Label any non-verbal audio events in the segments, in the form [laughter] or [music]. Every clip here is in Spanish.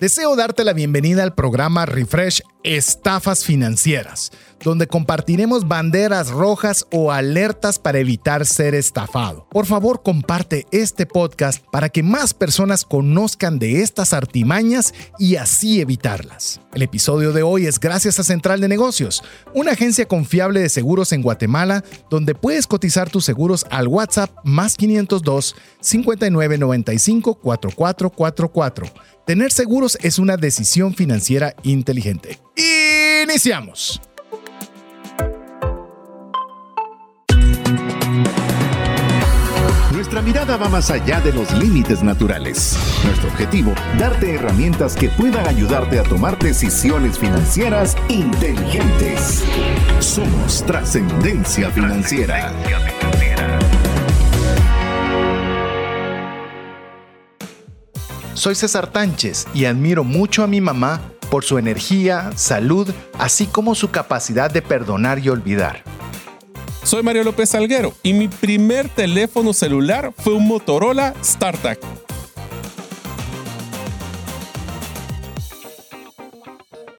Deseo darte la bienvenida al programa Refresh Estafas Financieras, donde compartiremos banderas rojas o alertas para evitar ser estafado. Por favor, comparte este podcast para que más personas conozcan de estas artimañas y así evitarlas. El episodio de hoy es gracias a Central de Negocios, una agencia confiable de seguros en Guatemala, donde puedes cotizar tus seguros al WhatsApp más 502 5995 4444 Tener seguros es una decisión financiera inteligente. Iniciamos. Nuestra mirada va más allá de los límites naturales. Nuestro objetivo, darte herramientas que puedan ayudarte a tomar decisiones financieras inteligentes. Somos trascendencia financiera. Soy César Tánchez y admiro mucho a mi mamá por su energía, salud, así como su capacidad de perdonar y olvidar. Soy Mario López Salguero y mi primer teléfono celular fue un Motorola StarTAC.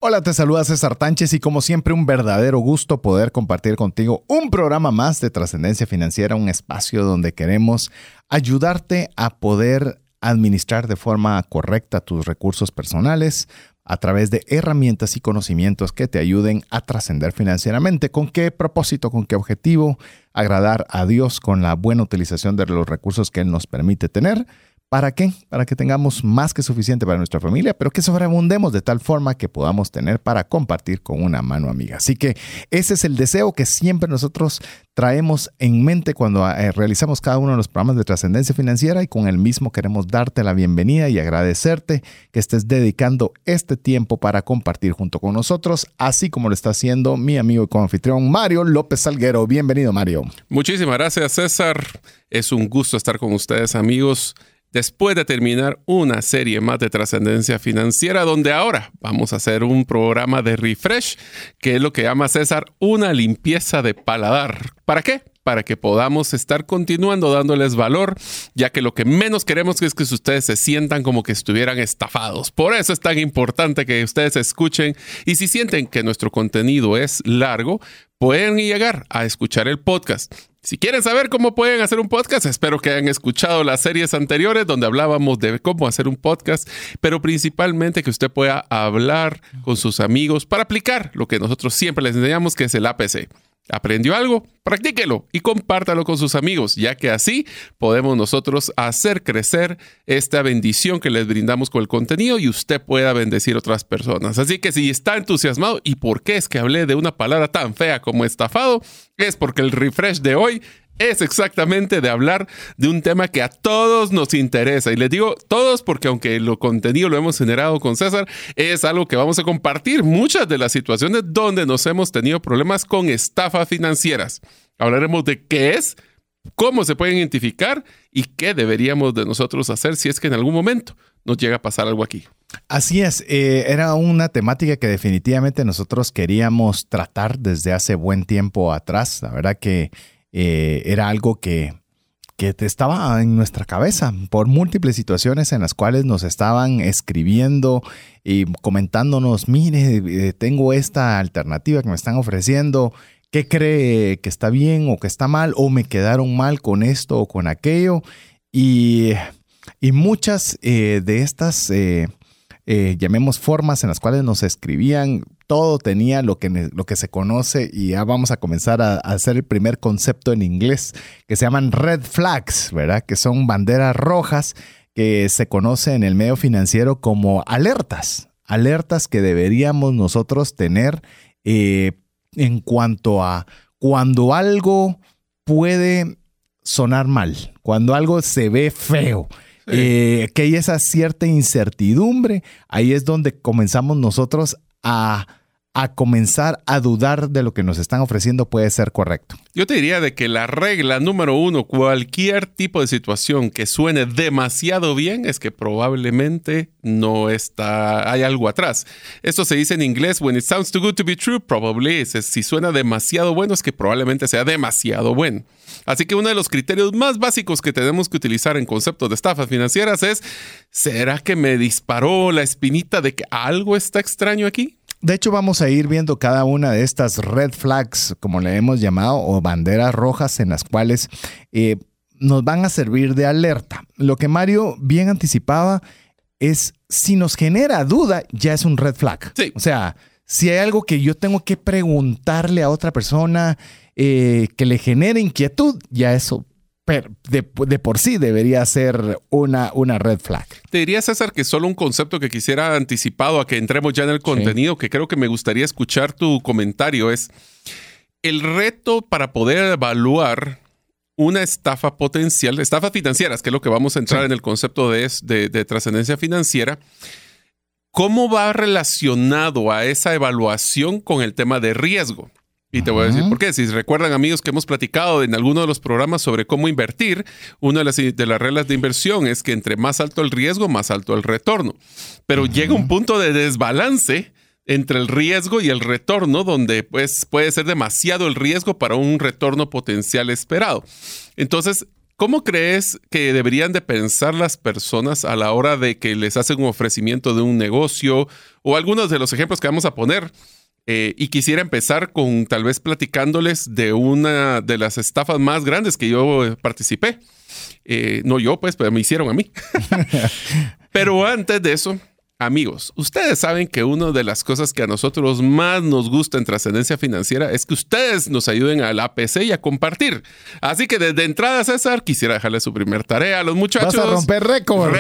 Hola, te saluda César Tánchez y como siempre un verdadero gusto poder compartir contigo un programa más de trascendencia financiera, un espacio donde queremos ayudarte a poder administrar de forma correcta tus recursos personales a través de herramientas y conocimientos que te ayuden a trascender financieramente. ¿Con qué propósito? ¿Con qué objetivo? Agradar a Dios con la buena utilización de los recursos que Él nos permite tener ¿Para qué? Para que tengamos más que suficiente para nuestra familia, pero que sobreabundemos de tal forma que podamos tener para compartir con una mano amiga. Así que ese es el deseo que siempre nosotros traemos en mente cuando eh, realizamos cada uno de los programas de trascendencia financiera y con el mismo queremos darte la bienvenida y agradecerte que estés dedicando este tiempo para compartir junto con nosotros, así como lo está haciendo mi amigo y confitrión Mario López Salguero. Bienvenido Mario. Muchísimas gracias César. Es un gusto estar con ustedes amigos después de terminar una serie más de trascendencia financiera, donde ahora vamos a hacer un programa de refresh, que es lo que llama César una limpieza de paladar. ¿Para qué? para que podamos estar continuando dándoles valor, ya que lo que menos queremos es que ustedes se sientan como que estuvieran estafados. Por eso es tan importante que ustedes escuchen y si sienten que nuestro contenido es largo, pueden llegar a escuchar el podcast. Si quieren saber cómo pueden hacer un podcast, espero que hayan escuchado las series anteriores donde hablábamos de cómo hacer un podcast, pero principalmente que usted pueda hablar con sus amigos para aplicar lo que nosotros siempre les enseñamos, que es el APC. ¿Aprendió algo? Practíquelo y compártalo con sus amigos, ya que así podemos nosotros hacer crecer esta bendición que les brindamos con el contenido y usted pueda bendecir otras personas. Así que si está entusiasmado, ¿y por qué es que hablé de una palabra tan fea como estafado? Es porque el refresh de hoy es exactamente de hablar de un tema que a todos nos interesa. Y les digo todos porque aunque lo contenido lo hemos generado con César, es algo que vamos a compartir muchas de las situaciones donde nos hemos tenido problemas con estafas financieras. Hablaremos de qué es, cómo se pueden identificar y qué deberíamos de nosotros hacer si es que en algún momento nos llega a pasar algo aquí. Así es, eh, era una temática que definitivamente nosotros queríamos tratar desde hace buen tiempo atrás. La verdad que eh, era algo que, que estaba en nuestra cabeza por múltiples situaciones en las cuales nos estaban escribiendo y comentándonos, mire, eh, tengo esta alternativa que me están ofreciendo, ¿qué cree que está bien o que está mal? ¿O me quedaron mal con esto o con aquello? Y, muchas eh, de estas eh, llamemos formas en las cuales nos escribían, todo tenía lo que, lo que se conoce y ya vamos a comenzar a, hacer el primer concepto en inglés que se llaman red flags, ¿verdad? Que son banderas rojas que se conoce en el medio financiero como alertas, alertas que deberíamos nosotros tener eh, en cuanto a cuando algo puede sonar mal, cuando algo se ve feo. Eh, que hay esa cierta incertidumbre, ahí es donde comenzamos nosotros a, a comenzar a dudar de lo que nos están ofreciendo puede ser correcto. Yo te diría de que la regla número uno, cualquier tipo de situación que suene demasiado bien, es que probablemente no está, hay algo atrás. Esto se dice en inglés, when it sounds too good to be true, probably. Si suena demasiado bueno, es que probablemente sea demasiado bueno. Así que uno de los criterios más básicos que tenemos que utilizar en conceptos de estafas financieras es, ¿será que me disparó la espinita de que algo está extraño aquí? De hecho, vamos a ir viendo cada una de estas red flags, como le hemos llamado, o banderas rojas en las cuales eh, nos van a servir de alerta. Lo que Mario bien anticipaba es, si nos genera duda, ya es un red flag. Sí. O sea, si hay algo que yo tengo que preguntarle a otra persona eh, que le genere inquietud, ya eso de, por sí debería ser una, una red flag. Te diría, César, que solo un concepto que quisiera anticipado a que entremos ya en el contenido, que creo que me gustaría escuchar tu comentario, es el reto para poder evaluar una estafa potencial, estafas financieras, que es lo que vamos a entrar en el concepto de, de, de trascendencia financiera. ¿Cómo va relacionado a esa evaluación con el tema de riesgo? Y te voy a decir por qué. Si recuerdan, amigos, que hemos platicado en alguno de los programas sobre cómo invertir, una de las, de las reglas de inversión es que entre más alto el riesgo, más alto el retorno. Pero llega un punto de desbalance entre el riesgo y el retorno, donde pues, puede ser demasiado el riesgo para un retorno potencial esperado. Entonces, ¿Cómo crees que deberían de pensar las personas a la hora de que les hacen un ofrecimiento de un negocio o algunos de los ejemplos que vamos a poner? Eh, y quisiera empezar con tal vez platicándoles de una de las estafas más grandes que yo participé. Eh, no yo, pues, pero me hicieron a mí. [laughs] pero antes de eso, Amigos, ustedes saben que una de las cosas que a nosotros más nos gusta en trascendencia financiera es que ustedes nos ayuden al APC y a compartir. Así que desde entrada, César, quisiera dejarle su primer tarea a los muchachos. Vas a romper récord.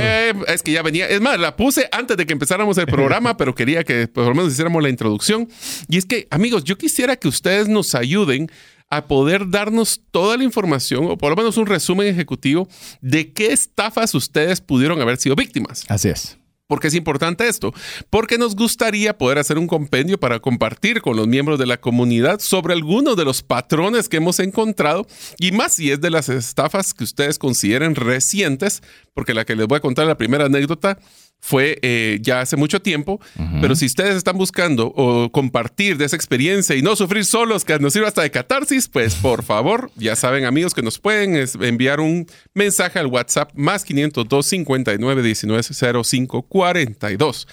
es que ya venía. Es más, la puse antes de que empezáramos el programa, [laughs] pero quería que por lo menos hiciéramos la introducción. Y es que, amigos, yo quisiera que ustedes nos ayuden a poder darnos toda la información o por lo menos un resumen ejecutivo de qué estafas ustedes pudieron haber sido víctimas. Así es. ¿Por qué es importante esto? Porque nos gustaría poder hacer un compendio para compartir con los miembros de la comunidad sobre algunos de los patrones que hemos encontrado y más si es de las estafas que ustedes consideren recientes, porque la que les voy a contar la primera anécdota fue eh, ya hace mucho tiempo, pero si ustedes están buscando o compartir de esa experiencia y no sufrir solos, que nos sirva hasta de catarsis, pues por [laughs] favor, ya saben amigos que nos pueden enviar un mensaje al WhatsApp más 502 59 19 05 42.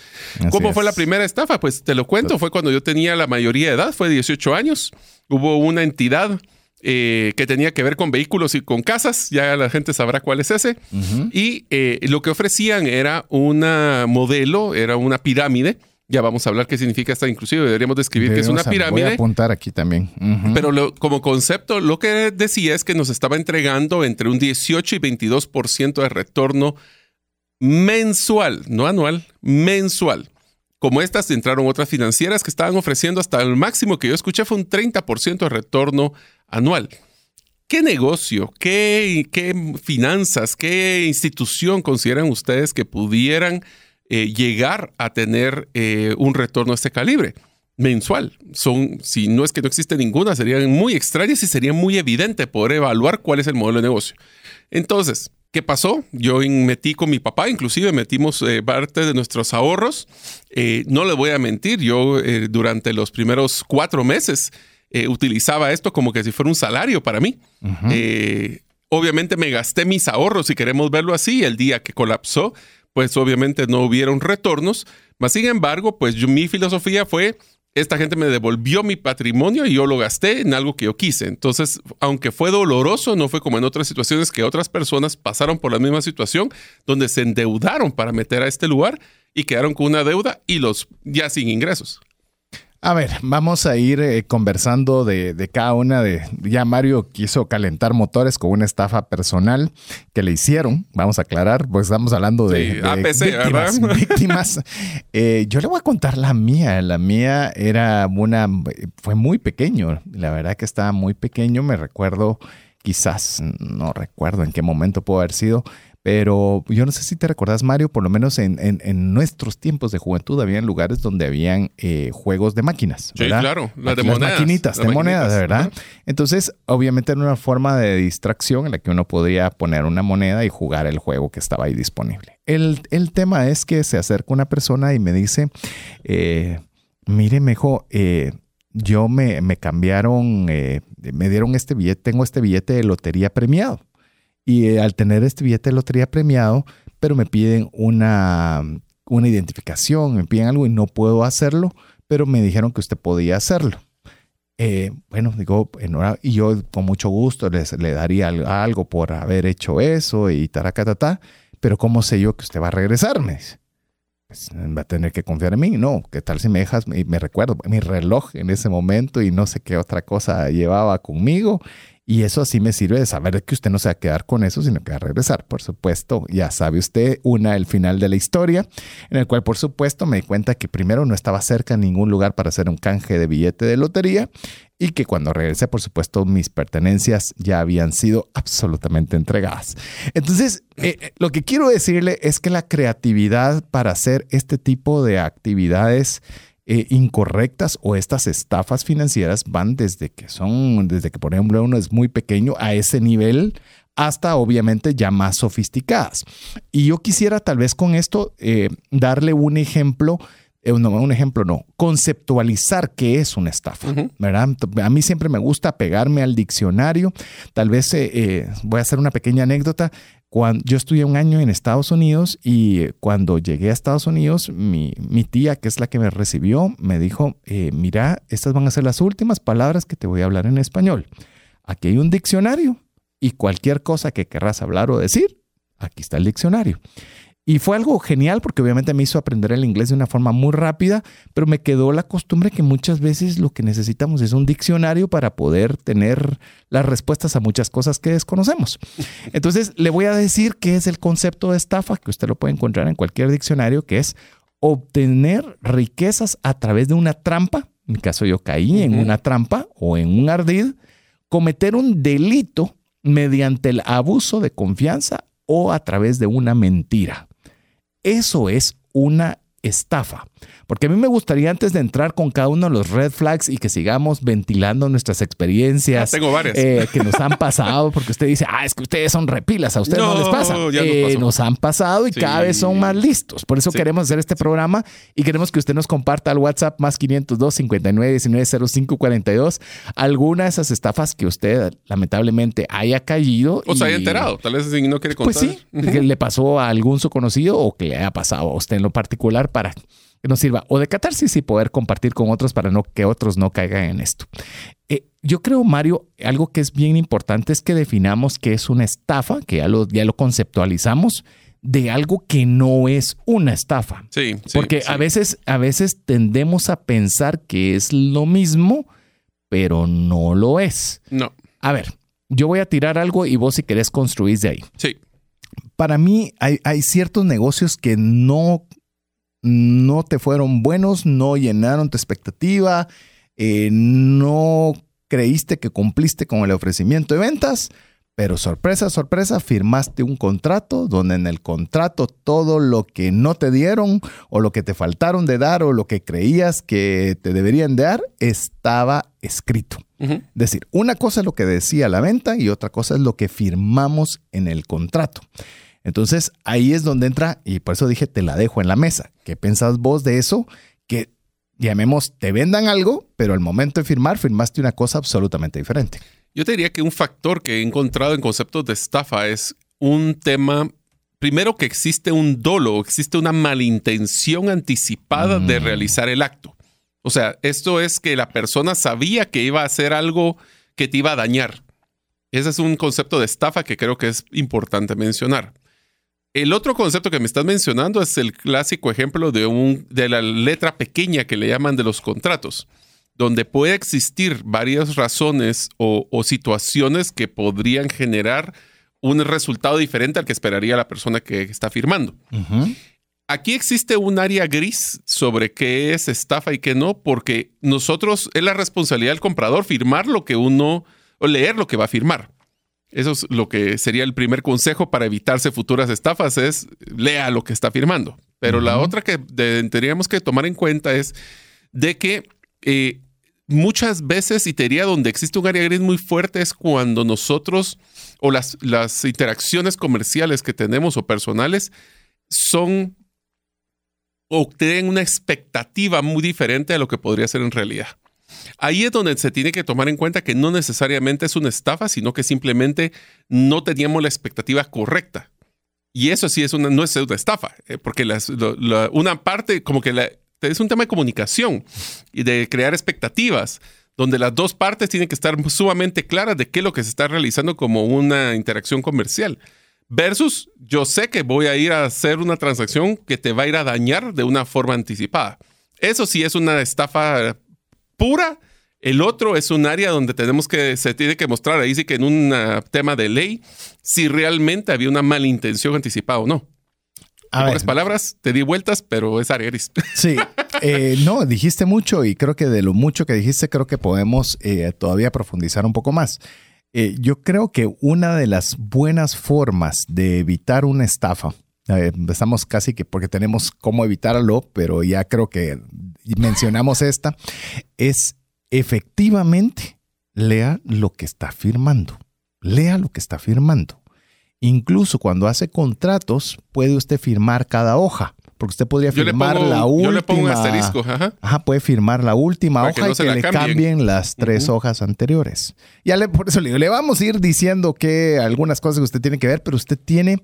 ¿Cómo fue la primera estafa? Pues te lo cuento, fue cuando yo tenía la mayoría de edad, fue 18 años, hubo una entidad eh, que tenía que ver con vehículos y con casas, ya la gente sabrá cuál es ese. Y eh, lo que ofrecían era una modelo, era una pirámide. Ya vamos a hablar qué significa esta, inclusive deberíamos describir qué es una pirámide. Voy a apuntar aquí también. Pero como concepto, lo que decía es que nos estaba entregando entre un 18 y 22% de retorno mensual, no anual, mensual. Como estas entraron otras financieras que estaban ofreciendo hasta el máximo que yo escuché fue un 30% de retorno anual. ¿Qué negocio, qué, qué, finanzas, qué institución consideran ustedes que pudieran eh, llegar a tener eh, un retorno a este calibre? mensual. Son, si no es que no existe ninguna, serían muy extrañas y sería muy evidente poder evaluar cuál es el modelo de negocio. Entonces, ¿qué pasó? Yo metí con mi papá, inclusive metimos eh, parte de nuestros ahorros. no le voy a mentir, yo durante los primeros cuatro meses eh, utilizaba esto como que si fuera un salario para mí. Eh, obviamente me gasté mis ahorros, si queremos verlo así, el día que colapsó, pues obviamente no hubieron retornos, mas sin embargo, pues mi filosofía fue, esta gente me devolvió mi patrimonio y yo lo gasté en algo que yo quise. Entonces, aunque fue doloroso, no fue como en otras situaciones que otras personas pasaron por la misma situación, donde se endeudaron para meter a este lugar y quedaron con una deuda y los ya sin ingresos. A ver, vamos a ir eh, conversando de, cada una de... Ya Mario quiso calentar motores con una estafa personal que le hicieron, vamos a aclarar, pues estamos hablando de, víctimas. [laughs] víctimas. Eh, yo le voy a contar la mía. La mía era una... Fue muy pequeño, la verdad que estaba muy pequeño, me recuerdo, quizás, no recuerdo en qué momento pudo haber sido, Pero yo no sé si te recordás, Mario, por lo menos en, nuestros tiempos de juventud habían lugares donde habían eh, juegos de máquinas. Sí, claro, las de monedas. Maquinitas, de monedas, ¿verdad? Entonces, obviamente era una forma de distracción en la que uno podría poner una moneda y jugar el juego que estaba ahí disponible. El, tema es que se acerca una persona y me dice, eh, mire, mejor, eh, yo me, me cambiaron, eh, me dieron este billete, tengo este billete de lotería premiado. Y eh, al tener este billete de lotería premiado, pero me piden una, una identificación, me piden algo y no puedo hacerlo, pero me dijeron que usted podía hacerlo. Eh, bueno, digo, y yo con mucho gusto les, le daría algo por haber hecho eso y taracatata, pero ¿cómo sé yo que usted va a regresarme? Pues, va a tener que confiar en mí. No, ¿qué tal si me dejas? Me recuerdo mi reloj en ese momento y no sé qué otra cosa llevaba conmigo. Y eso así me sirve de saber que usted no se va a quedar con eso, sino que va a regresar. Por supuesto, ya sabe usted, una, el final de la historia, en el cual, por supuesto, me di cuenta que primero no estaba cerca en ningún lugar para hacer un canje de billete de lotería y que cuando regresé, por supuesto, mis pertenencias ya habían sido absolutamente entregadas. Entonces, eh, eh, lo que quiero decirle es que la creatividad para hacer este tipo de actividades eh, incorrectas o estas estafas financieras van desde que son, desde que por ejemplo uno es muy pequeño a ese nivel hasta obviamente ya más sofisticadas. Y yo quisiera tal vez con esto eh, darle un ejemplo eh, no, un ejemplo no, conceptualizar qué es una estafa, ¿verdad? A mí siempre me gusta pegarme al diccionario, tal vez voy a hacer una pequeña anécdota, cuando, yo estudié un año en Estados Unidos y cuando llegué a Estados Unidos, mi, tía, que es la que me recibió, me dijo, eh, mira, estas van a ser las últimas palabras que te voy a hablar en español. Aquí hay un diccionario y cualquier cosa que querrás hablar o decir, aquí está el diccionario. Y fue algo genial porque obviamente me hizo aprender el inglés de una forma muy rápida, pero me quedó la costumbre que muchas veces lo que necesitamos es un diccionario para poder tener las respuestas a muchas cosas que desconocemos. Entonces, le voy a decir qué es el concepto de estafa, que usted lo puede encontrar en cualquier diccionario, que es obtener riquezas a través de una trampa. En mi caso, yo caí en una trampa o en un ardid, cometer un delito mediante el abuso de confianza o a través de una mentira. Eso es una estafa. Porque a mí me gustaría antes de entrar con cada uno de los red flags y que sigamos ventilando nuestras experiencias tengo varias. Eh, que nos han pasado, porque usted dice, ah, es que ustedes son repilas, a ustedes no, les pasa. Eh, nos, han pasado y cada vez son más listos. Por eso queremos hacer este programa y queremos que usted nos comparta al WhatsApp más 502 59 19 05 42 alguna de esas estafas que usted lamentablemente haya caído. O se haya enterado, tal vez no quiere contar. Pues sí, que le pasó a algún su conocido o que le haya pasado a usted en lo particular para que nos sirva o de catarsis y poder compartir con otros para no, que otros no caigan en esto. Eh, yo creo, Mario, algo que es bien importante es que definamos qué es una estafa, que ya lo, ya lo conceptualizamos, de algo que no es una estafa. Sí, Porque A, veces, a veces tendemos a pensar que es lo mismo, pero no lo es. No. A ver, yo voy a tirar algo y vos si querés construir de ahí. Sí. Para mí hay, hay ciertos negocios que no no te fueron buenos, no llenaron tu expectativa, eh, no creíste que cumpliste con el ofrecimiento de ventas, pero sorpresa, sorpresa, firmaste un contrato donde en el contrato todo lo que no te dieron o lo que te faltaron de dar o lo que creías que te deberían dar estaba escrito. Es decir, una cosa es lo que decía la venta y otra cosa es lo que firmamos en el contrato. Entonces ahí es donde entra, y por eso dije, te la dejo en la mesa. ¿Qué pensás vos de eso? Que llamemos, te vendan algo, pero al momento de firmar, firmaste una cosa absolutamente diferente. Yo te diría que un factor que he encontrado en conceptos de estafa es un tema, primero que existe un dolo, existe una malintención anticipada de mm. realizar el acto. O sea, esto es que la persona sabía que iba a hacer algo que te iba a dañar. Ese es un concepto de estafa que creo que es importante mencionar. El otro concepto que me estás mencionando es el clásico ejemplo de, un, de la letra pequeña que le llaman de los contratos, donde puede existir varias razones o, situaciones que podrían generar un resultado diferente al que esperaría la persona que está firmando. Aquí existe un área gris sobre qué es estafa y qué no, porque nosotros es la responsabilidad del comprador firmar lo que uno o leer lo que va a firmar. Eso es lo que sería el primer consejo para evitarse futuras estafas, es lea lo que está firmando. Pero la otra que tendríamos que tomar en cuenta es de que eh, muchas veces, y te diría donde existe un área gris muy fuerte, es cuando nosotros o las, las interacciones comerciales que tenemos o personales son o tienen una expectativa muy diferente a lo que podría ser en realidad. Ahí es donde se tiene que tomar en cuenta que no necesariamente es una estafa, sino que simplemente no teníamos la expectativa correcta. Y eso sí es una, no es una estafa, eh, porque una parte, como que es un tema de comunicación y de crear expectativas, donde las dos partes tienen que estar sumamente claras de qué es lo que se está realizando como una interacción comercial. Versus, yo sé que voy a ir a hacer una transacción que te va a ir a dañar de una forma anticipada. Eso sí es una estafa pura. El otro es un área donde tenemos que, se tiene que mostrar ahí sí que en un ah, tema de ley, si realmente había una malintención anticipada o no. A en palabras, te di vueltas, pero es área gris. [laughs] Sí, eh, no, dijiste mucho y creo que de lo mucho que dijiste, creo que podemos eh, todavía profundizar un poco más. Eh, yo creo que una de las buenas formas de evitar una estafa, empezamos casi que porque tenemos cómo evitarlo, pero ya creo que mencionamos esta, es efectivamente lea lo que está firmando. Lea lo que está firmando. Incluso cuando hace contratos, puede usted firmar cada hoja. Porque usted podría firmar la última. Yo le pongo un asterisco. Ajá. puede firmar la última hoja y que le cambien, las tres hojas anteriores. Ya le, por eso le digo, le vamos a ir diciendo que algunas cosas que usted tiene que ver, pero usted tiene.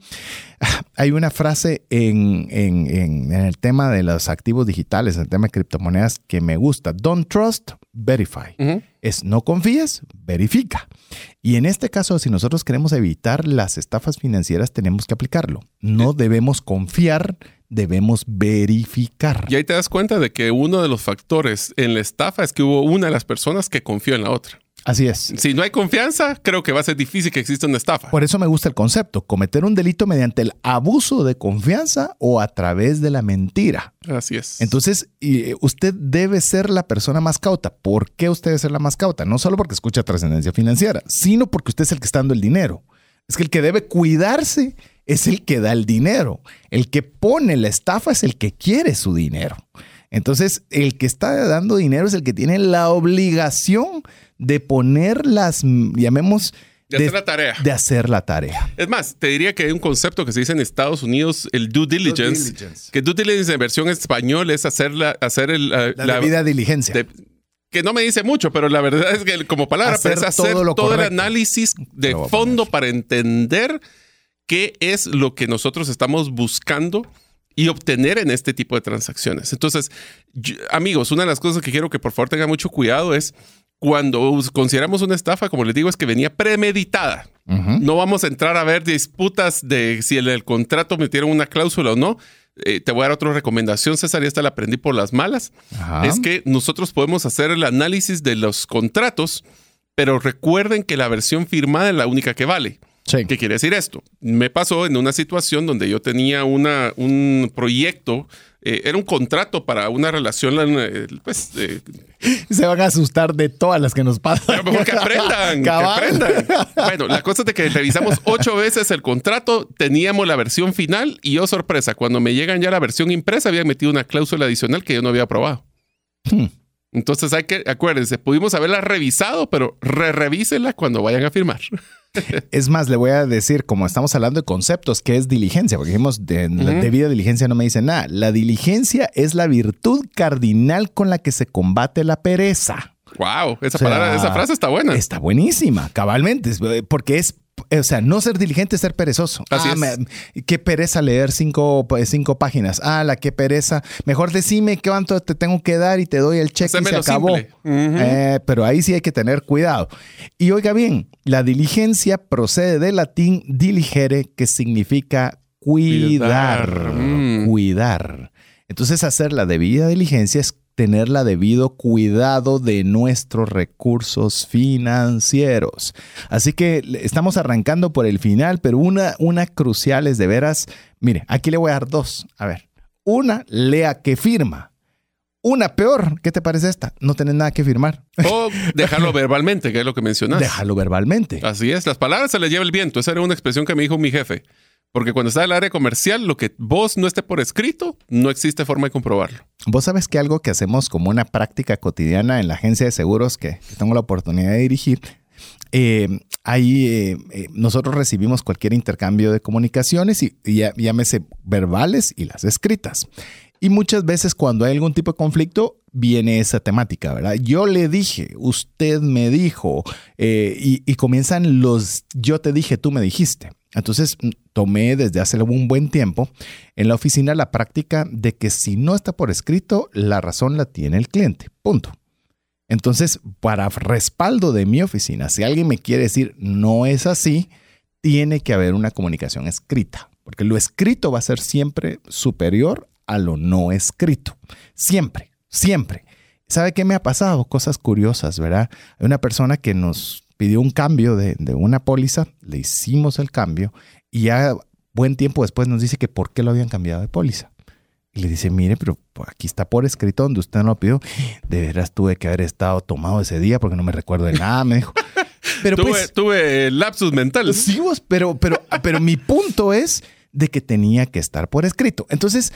[laughs] Hay una frase en, en, el tema de los activos digitales, en el tema de criptomonedas, que me gusta. Don't trust, verify. Es no confíes, verifica. Y en este caso, si nosotros queremos evitar las estafas financieras, tenemos que aplicarlo. No debemos confiar debemos verificar. Y ahí te das cuenta de que uno de los factores en la estafa es que hubo una de las personas que confió en la otra. Así es. Si no hay confianza, creo que va a ser difícil que exista una estafa. Por eso me gusta el concepto, cometer un delito mediante el abuso de confianza o a través de la mentira. Así es. Entonces, usted debe ser la persona más cauta. ¿Por qué usted debe ser la más cauta? No solo porque escucha trascendencia financiera, sino porque usted es el que está dando el dinero. Es que el que debe cuidarse es el que da el dinero. El que pone la estafa es el que quiere su dinero. Entonces, el que está dando dinero es el que tiene la obligación de poner las, llamemos, de, hacer la tarea. De hacer la tarea. Es más, te diría que hay un concepto que se dice en Estados Unidos, el due diligence, que due diligence en versión español es hacer la, hacer el, la, debida diligencia. Que no me dice mucho, pero la verdad es que como palabra es hacer todo, todo el análisis de fondo para entender qué es lo que nosotros estamos buscando y obtener en este tipo de transacciones. Entonces, amigos, una de las cosas que quiero que por favor tengan mucho cuidado es cuando consideramos una estafa, como les digo, es que venía premeditada. No vamos a entrar a ver disputas de si en el contrato metieron una cláusula o no. Eh, te voy a dar otra recomendación, César, y esta la aprendí por las malas. Es que nosotros podemos hacer el análisis de los contratos, pero recuerden que la versión firmada es la única que vale. ¿Qué quiere decir esto? Me pasó en una situación donde yo tenía una, un proyecto, eh, era un contrato para una relación, eh, pues... Eh, Se van a asustar de todas las que nos pasan. mejor que [laughs] aprendan, que aprendan. [laughs] Bueno, la cosa es de que revisamos ocho veces el contrato, teníamos la versión final y yo, oh, sorpresa, cuando me llegan ya la versión impresa, había metido una cláusula adicional que yo no había aprobado. Hmm. Entonces hay que, acuérdense, pudimos haberla revisado, pero re-revísenla cuando vayan a firmar. Es más, le voy a decir, como estamos hablando de conceptos, ¿qué es diligencia? Porque dijimos, de, debida diligencia no me dice nada. La diligencia es la virtud cardinal con la que se combate la pereza. Wow, esa palabra, esa frase está buena. Está buenísima, cabalmente, porque es o sea, no ser diligente es ser perezoso. Así ah, qué pereza leer cinco, cinco páginas. Ah, la qué pereza. Mejor decime cuánto te tengo que dar y te doy el cheque y se acabó. Eh, pero ahí sí hay que tener cuidado. Y oiga bien, la diligencia procede del latín diligere, que significa cuidar. Cuidar. Mm. Entonces, hacer la debida diligencia es tener la debido cuidado de nuestros recursos financieros. Así que estamos arrancando por el final, pero una, una crucial es de veras, mire, aquí le voy a dar dos. A ver, una, lea que firma. Una peor, ¿qué te parece esta? No tenés nada que firmar. O dejarlo [laughs] verbalmente, que es lo que mencionas. Déjalo verbalmente. Así es, las palabras se les lleva el viento. Esa era una expresión que me dijo mi jefe. Porque cuando está el área comercial, lo que vos no esté por escrito, no existe forma de comprobarlo. Vos sabes que algo que hacemos como una práctica cotidiana en la agencia de seguros que, que tengo la oportunidad de dirigir, eh, ahí eh, eh, nosotros recibimos cualquier intercambio de comunicaciones y, y llámese verbales y las escritas. Y muchas veces cuando hay algún tipo de conflicto, viene esa temática, ¿verdad? Yo le dije, usted me dijo, eh, y, y comienzan los yo te dije, tú me dijiste. Entonces mm, tomé desde hace un buen tiempo en la oficina la práctica de que si no está por escrito, la razón la tiene el cliente. Punto. Entonces, para respaldo de mi oficina, si alguien me quiere decir no es así, tiene que haber una comunicación escrita, porque lo escrito va a ser siempre superior a lo no escrito. Siempre, siempre. ¿Sabe qué me ha pasado? Cosas curiosas, ¿verdad? Hay una persona que nos pidió un cambio de, de una póliza, le hicimos el cambio y ya buen tiempo después nos dice que por qué lo habían cambiado de póliza. Y le dice, mire, pero aquí está por escrito donde usted no lo pidió. De veras tuve que haber estado tomado ese día porque no me recuerdo de nada, me dijo. [laughs] Pero tuve, pues, tuve lapsus mental. Sí, vos, pero, pero, pero mi punto es de que tenía que estar por escrito. Entonces,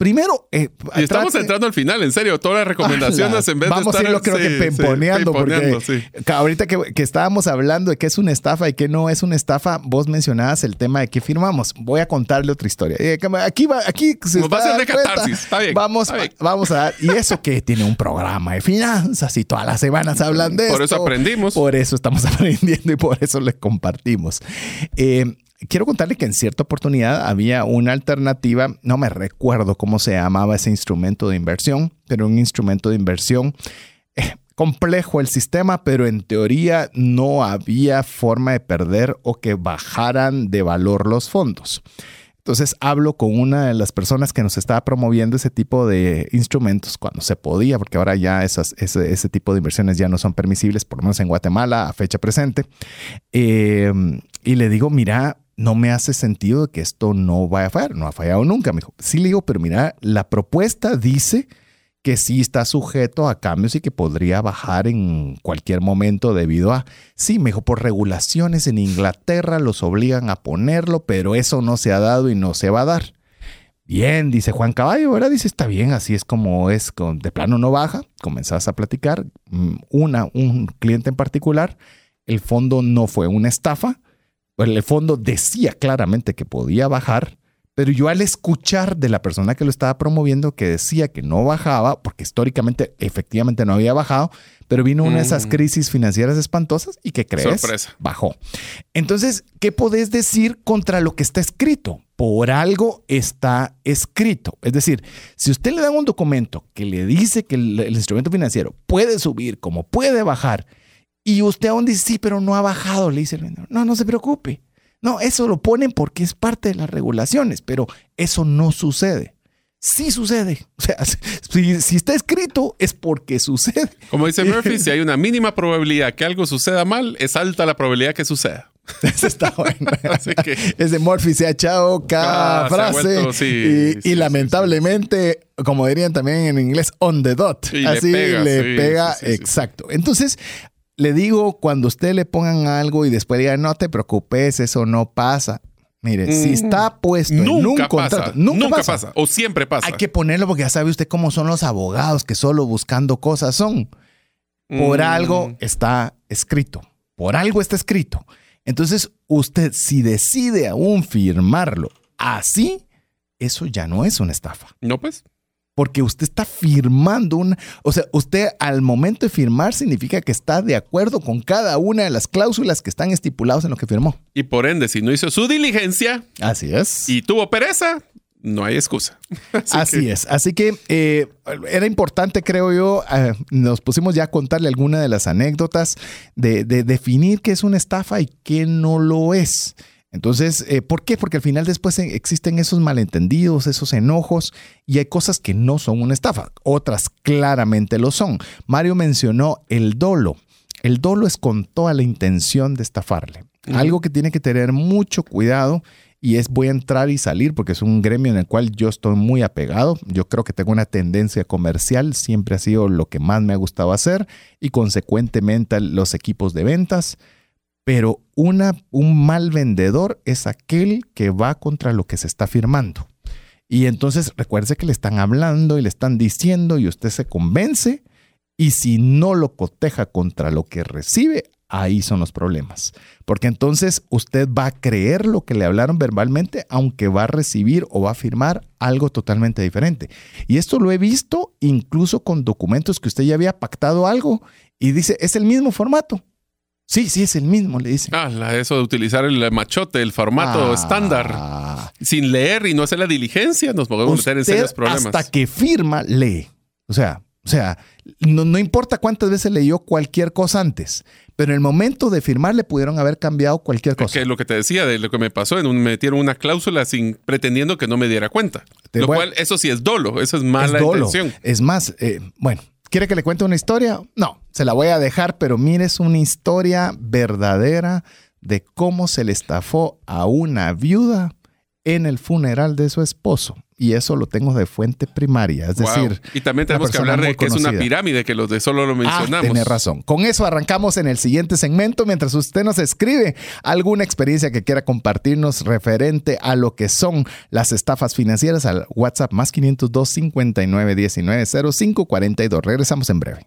primero... eh, Y estamos trate- entrando al final, en serio. Todas las recomendaciones en vez Vamos de a estar... irlo creo que sí, pemponeando, porque sí. ca- ahorita que, que estábamos hablando de qué es una estafa y qué no es una estafa, vos mencionabas el tema de qué firmamos. Voy a contarle otra historia. Eh, Aquí va, aquí se Nos va a hacer de dando cuenta. catarsis. Está bien, Vamos, está bien. vamos a dar. Y eso que tiene un programa de finanzas y todas las semanas hablan de Por esto. eso aprendimos. Por eso estamos [laughs] aprendiendo y por eso le compartimos. Eh, quiero contarle que en cierta oportunidad había una alternativa, no me recuerdo cómo se llamaba ese instrumento de inversión, pero un instrumento de inversión eh, complejo el sistema, pero en teoría no había forma de perder o que bajaran de valor los fondos. Entonces hablo con una de las personas que nos estaba promoviendo ese tipo de instrumentos cuando se podía, porque ahora ya ese, ese tipo de inversiones ya no son permisibles, por lo menos en Guatemala a fecha presente. Eh, y le digo, mira, no me hace sentido que esto no vaya a fallar, no ha fallado nunca. Me dijo, sí le digo, pero mira, la propuesta dice que sí está sujeto a cambios y que podría bajar en cualquier momento debido a, sí, me dijo, por regulaciones en Inglaterra los obligan a ponerlo, pero eso no se ha dado y no se va a dar. Bien, dice Juan Caballo, ¿verdad? Dice, está bien, así es como es, de plano no baja. Comenzás a platicar. Mm, Una, un cliente en particular, el fondo no fue una estafa, el fondo decía claramente que podía bajar, pero yo al escuchar de la persona que lo estaba promoviendo que decía que no bajaba, porque históricamente efectivamente no había bajado, pero vino una de esas crisis financieras espantosas y que crees Sorpresa. bajó. Entonces, ¿qué podés decir contra lo que está escrito? Por algo está escrito. Es decir, si usted le da un documento que le dice que el, el instrumento financiero puede subir como puede bajar, y usted aún dice, sí, pero no ha bajado, le dice el vendedor. No, no se preocupe. No, eso lo ponen porque es parte de las regulaciones, pero eso no sucede. Sí sucede. [laughs] O sea, si, si está escrito es porque sucede. Como dice Murphy, [laughs] si hay una mínima probabilidad que algo suceda mal, es alta la probabilidad que suceda. [laughs] Eso está bueno. Así que Es de Murphy se ha echado cada Ah, frase. vuelto, sí, y, sí, y sí, lamentablemente, como dirían también en inglés, on the dot. Y le Así pega, le pega, exacto. Entonces, le digo, cuando usted le pongan algo y después diga, no te preocupes, eso no pasa. Mire, si Mm. está puesto en un nunca contrato, pasa. nunca, Nunca, pasa. pasa. O siempre pasa. Hay que ponerlo porque ya sabe usted cómo son los abogados que solo buscando cosas son. Por Mm. algo está escrito. Por algo está escrito. Entonces, usted si decide aún firmarlo así, eso ya no es una estafa. No, pues. Porque usted está firmando una... O sea, usted al momento de firmar significa que está de acuerdo con cada una de las cláusulas que están estipuladas en lo que firmó. Y por ende, si no hizo su diligencia Así es. y tuvo pereza, no hay excusa. [laughs] Así, Así que- es. Así que eh, era importante, creo yo, eh, nos pusimos ya a contarle alguna de las anécdotas de, de definir qué es una estafa y qué no lo es. Entonces, eh, ¿por qué? Porque al final después eh, existen esos malentendidos, esos enojos y hay cosas que no son una estafa, otras claramente lo son. Mario mencionó el dolo. El dolo es con toda la intención de estafarle. Algo que tiene que tener mucho cuidado y es voy a entrar y salir porque es un gremio en el cual yo estoy muy apegado. Yo creo que tengo una tendencia comercial, siempre ha sido lo que más me ha gustado hacer y consecuentemente los equipos de ventas. Pero un mal vendedor es aquel que va contra lo que se está firmando. Y entonces recuerde que le están hablando y le están diciendo y usted se convence y si no lo coteja contra lo que recibe, ahí son los problemas. Porque entonces usted va a creer lo que le hablaron verbalmente, aunque va a recibir o va a firmar algo totalmente diferente. Y esto lo he visto incluso con documentos que usted ya había pactado algo y dice, es el mismo formato. Sí, sí, es el mismo, le dice. Ah, eso de utilizar el machote, el formato ah. estándar, sin leer y no hacer la diligencia, nos podemos meter en serios problemas. Hasta que firma, lee. O sea, o sea, no, importa cuántas veces leyó cualquier cosa antes, pero en el momento de firmar le pudieron haber cambiado cualquier cosa. Que es lo que te decía de lo que me pasó, en un, me metieron una cláusula sin pretendiendo que no me diera cuenta. lo cual, eso sí es dolo, eso es mala es intención. Es más, eh, bueno, ¿quiere que le cuente una historia? No, se la voy a dejar, pero mire, es una historia verdadera de cómo se le estafó a una viuda en el funeral de su esposo y eso lo tengo de fuente primaria. Es decir, y también tenemos que hablar de que es una pirámide, que los de solo lo ah, mencionamos. Ah, tiene razón. Con eso arrancamos en el siguiente segmento. Mientras usted nos escribe alguna experiencia que quiera compartirnos referente a lo que son las estafas financieras al WhatsApp más 502 59 19 05 42. Regresamos en breve.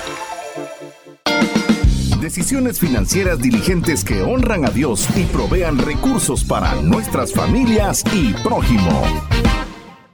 Decisiones financieras diligentes que honran a Dios y provean recursos para nuestras familias y prójimo.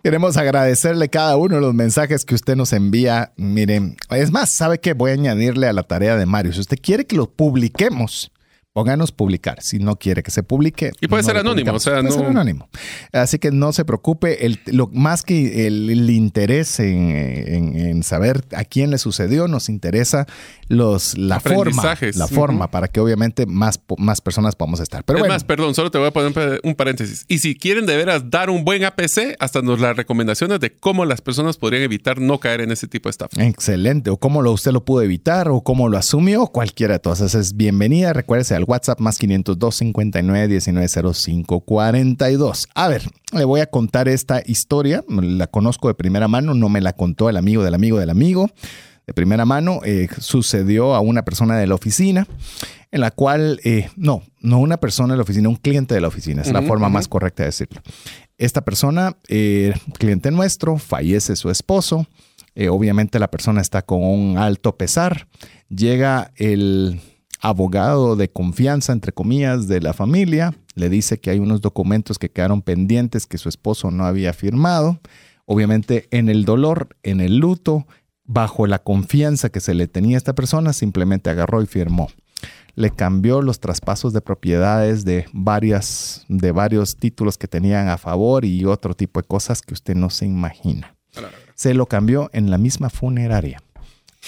Queremos agradecerle cada uno de los mensajes que usted nos envía. Miren, es más, sabe que voy a añadirle a la tarea de Mario. Si usted quiere que lo publiquemos, pónganos publicar. Si no quiere que se publique. Y puede ser anónimo, o sea, puede ser anónimo. Así que no se preocupe. El, lo más que el, interés en, saber a quién le sucedió, nos interesa los, la forma, la forma para que obviamente más, más personas podamos estar. Pero es más, perdón, solo te voy a poner un paréntesis. Y si quieren de veras dar un buen APC, hasta nos las recomendaciones de cómo las personas podrían evitar no caer en ese tipo de estafa. Excelente. O cómo lo, usted lo pudo evitar o cómo lo asumió, cualquiera de todas esas es bienvenida. Recuérdese WhatsApp más 502 59 19 05 42. A ver, le voy a contar esta historia. La conozco de primera mano, no me la contó el amigo del amigo del amigo de primera mano eh, sucedió a una persona de la oficina, en la cual, eh, no, no una persona de la oficina, un cliente de la oficina, es la forma más correcta de decirlo. Esta persona, eh, cliente nuestro, fallece su esposo, obviamente la persona está con un alto pesar, llega el abogado de confianza, entre comillas, de la familia, le dice que hay unos documentos que quedaron pendientes que su esposo no había firmado. Obviamente en el dolor, en el luto, bajo la confianza que se le tenía a esta persona, simplemente agarró y firmó. Le cambió los traspasos de propiedades de, varias, de varios títulos que tenían a favor y otro tipo de cosas que usted no se imagina. Se lo cambió en la misma funeraria.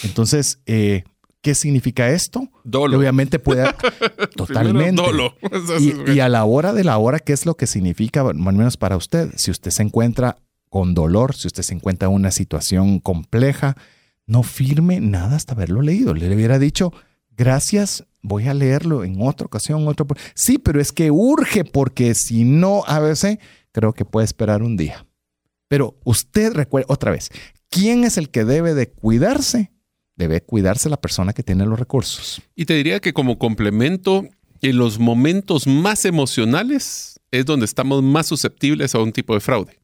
Entonces, eh, ¿qué significa esto? Dolo. Obviamente puede... [laughs] totalmente. Dolo. [laughs] Y, y, a la hora de la hora, ¿qué es lo que significa, al menos para usted? Si usted se encuentra con dolor, si usted se encuentra en una situación compleja, no firme nada hasta haberlo leído. Le hubiera dicho, gracias, voy a leerlo en otra ocasión, otro. Sí, pero es que urge porque si no, a veces creo que puede esperar un día. Pero usted recuerda otra vez, ¿quién es el que debe de cuidarse? Debe cuidarse la persona que tiene los recursos. Y te diría que como complemento, en los momentos más emocionales es donde estamos más susceptibles a un tipo de fraude.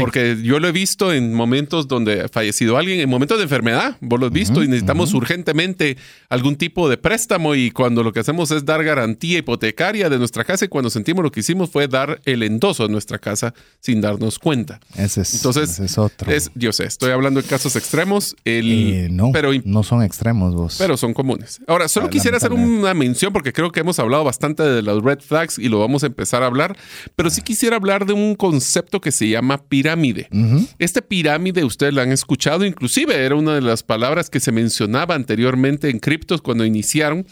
Porque yo lo he visto en momentos donde ha fallecido alguien, en momentos de enfermedad, vos lo has visto, y necesitamos urgentemente algún tipo de préstamo y cuando lo que hacemos es dar garantía hipotecaria de nuestra casa y cuando sentimos lo que hicimos fue dar el endoso de nuestra casa sin darnos cuenta. Ese es, Entonces, ese es otro. Es, yo sé, estoy hablando de casos extremos. El, Eh, no, pero, no son extremos vos. pero son comunes. Ahora, solo Ah, quisiera hacer una mención porque creo que hemos hablado bastante de los red flags y lo vamos a empezar a hablar, pero sí quisiera hablar de un concepto que se llama pirámide. Ujú. Este pirámide ustedes lo han escuchado, inclusive era una de las palabras que se mencionaba anteriormente en criptos cuando iniciaron,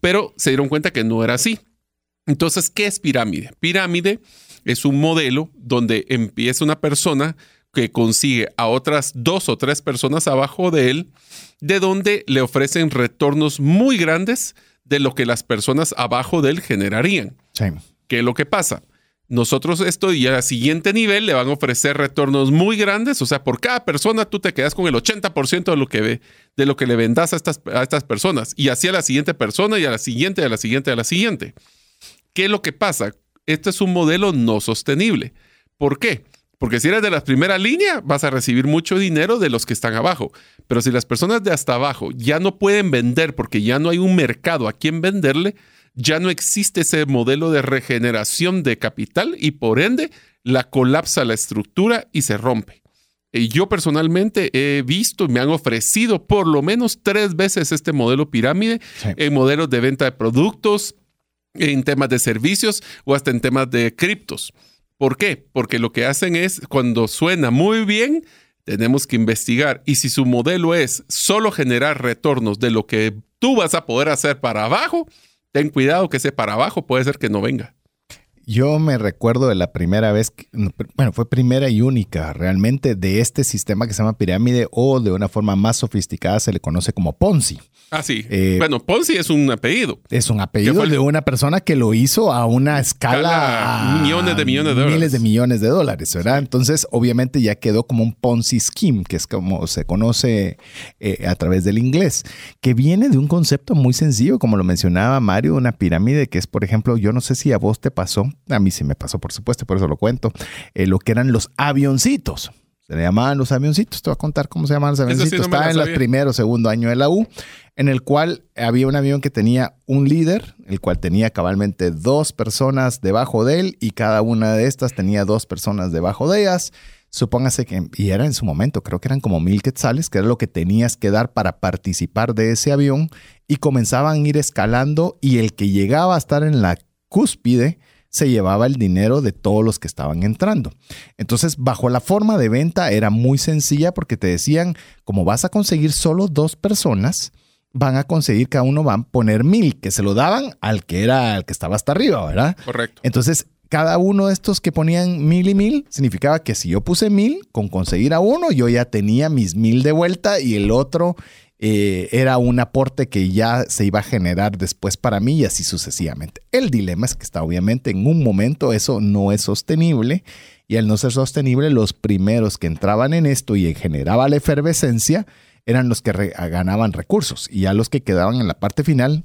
pero se dieron cuenta que no era así. Entonces, ¿qué es pirámide? Pirámide es un modelo donde empieza una persona que consigue a otras dos o tres personas abajo de él, de donde le ofrecen retornos muy grandes de lo que las personas abajo de él generarían. Sí. ¿Qué es lo que pasa? Nosotros esto y al siguiente nivel le van a ofrecer retornos muy grandes, o sea, por cada persona tú te quedas con el 80% de lo que de lo que le vendas a estas, a estas personas y así a la siguiente persona y a la siguiente, a la siguiente, a la siguiente. ¿Qué es lo que pasa? Este es un modelo no sostenible. ¿Por qué? Porque si eres de la primera línea, vas a recibir mucho dinero de los que están abajo. Pero si las personas de hasta abajo ya no pueden vender porque ya no hay un mercado a quien venderle, ya no existe ese modelo de regeneración de capital y por ende la colapsa la estructura y se rompe. Y yo personalmente he visto y me han ofrecido por lo menos tres veces este modelo pirámide Sí. en modelos de venta de productos, en temas de servicios o hasta en temas de criptos. ¿Por qué? Porque lo que hacen es, cuando suena muy bien, tenemos que investigar. Y si su modelo es solo generar retornos de lo que tú vas a poder hacer para abajo, ten cuidado que ese para abajo puede ser que no venga. Yo me recuerdo de la primera vez, que- bueno, fue primera y única realmente de este sistema que se llama pirámide o de una forma más sofisticada se le conoce como Ponzi. Ah, sí. Eh, bueno, Ponzi es un apellido. Es un ¿Qué apellido de una persona que lo hizo a una escala, Escala millones de millones de dólares. Miles de millones de dólares, ¿verdad? Entonces, obviamente ya quedó como un Ponzi scheme, que es como se conoce eh, a través del inglés, que viene de un concepto muy sencillo, como lo mencionaba Mario, una pirámide que es, por ejemplo, yo no sé si a vos te pasó, a mí sí me pasó, por supuesto, por eso lo cuento, eh, lo que eran los avioncitos. Se le llamaban los avioncitos. Te voy a contar cómo se llamaban los sí avioncitos. no Estaba en el primero o segundo año de la U, en el cual había un avión que tenía un líder, el cual tenía cabalmente dos personas debajo de él y cada una de estas tenía dos personas debajo de ellas. Supóngase que, y era en su momento, creo que eran como mil quetzales, que era lo que tenías que dar para participar de ese avión, y comenzaban a ir escalando, y el que llegaba a estar en la cúspide se llevaba el dinero de todos los que estaban entrando. Entonces, bajo la forma de venta era muy sencilla porque te decían, como vas a conseguir solo dos personas, van a conseguir, cada uno van a poner mil, que se lo daban al que era, al que estaba hasta arriba, ¿verdad? Correcto. Entonces, cada uno de estos que ponían mil y mil significaba que si yo puse mil, con conseguir a uno, yo ya tenía mis mil de vuelta y el otro eh, era un aporte que ya se iba a generar después para mí y así sucesivamente. El dilema es que está obviamente en un momento eso no es sostenible y al no ser sostenible, los primeros que entraban en esto y generaba la efervescencia eran los que ganaban recursos y ya los que quedaban en la parte final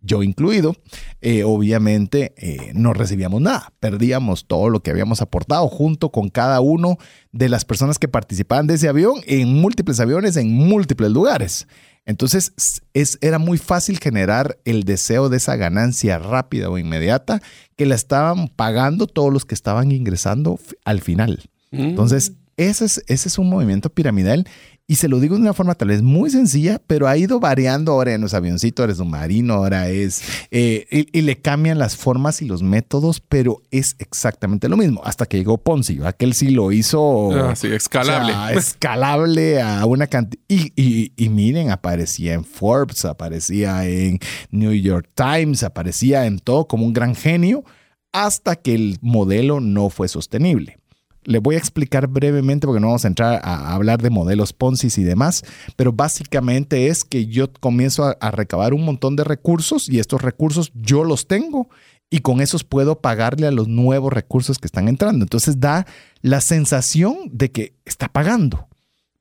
yo incluido, eh, obviamente eh, no recibíamos nada. Perdíamos todo lo que habíamos aportado junto con cada uno de las personas que participaban de ese avión en múltiples aviones en múltiples lugares. Entonces es, era muy fácil generar el deseo de esa ganancia rápida o inmediata que la estaban pagando todos los que estaban ingresando al final. Mm. Entonces, ese es, ese es un movimiento piramidal y se lo digo de una forma tal vez muy sencilla, pero ha ido variando. Ahora en los avioncitos, ahora es un marino, ahora es. eh, y, y le cambian las formas y los métodos, pero es exactamente lo mismo. Hasta que llegó Ponzi, aquel sí lo hizo. Ah, sí, escalable. o sea, escalable a una cantidad. Y, y- y miren, aparecía en Forbes, aparecía en New York Times, aparecía en todo como un gran genio, hasta que el modelo no fue sostenible. Le voy a explicar brevemente porque no vamos a entrar a hablar de modelos Ponzi y demás, pero básicamente es que yo comienzo a, a recabar un montón de recursos y estos recursos yo los tengo y con esos puedo pagarle a los nuevos recursos que están entrando. Entonces da la sensación de que está pagando,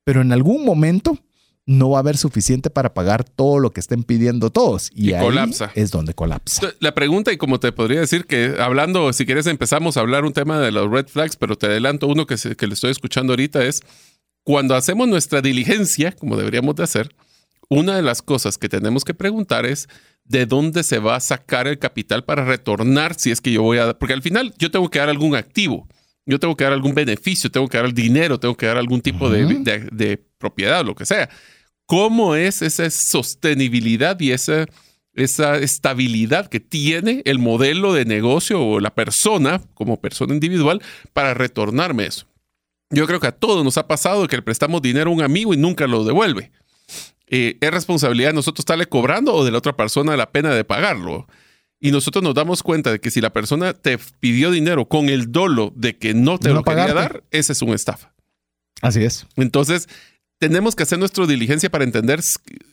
pero en algún momento no va a haber suficiente para pagar todo lo que estén pidiendo todos. Y, Y ahí colapsa. es donde colapsa. La pregunta, y como te podría decir que hablando, si quieres empezamos a hablar un tema de los red flags, pero te adelanto uno que, se- que le estoy escuchando ahorita es cuando hacemos nuestra diligencia, como deberíamos de hacer, una de las cosas que tenemos que preguntar es de dónde se va a sacar el capital para retornar si es que yo voy a dar, porque al final yo tengo que dar algún activo, yo tengo que dar algún beneficio, tengo que dar el dinero, tengo que dar algún tipo de- de propiedad, lo que sea. ¿Cómo es esa sostenibilidad y esa, esa estabilidad que tiene el modelo de negocio o la persona como persona individual para retornarme eso? Yo creo que a todos nos ha pasado que le prestamos dinero a un amigo y nunca lo devuelve. Eh, ¿Es responsabilidad de nosotros estarle cobrando o de la otra persona la pena de pagarlo? Y nosotros nos damos cuenta de que si la persona te pidió dinero con el dolo de que no te No lo quería pagarte. dar, esa es una estafa. Así es. Entonces, tenemos que hacer nuestra diligencia para entender,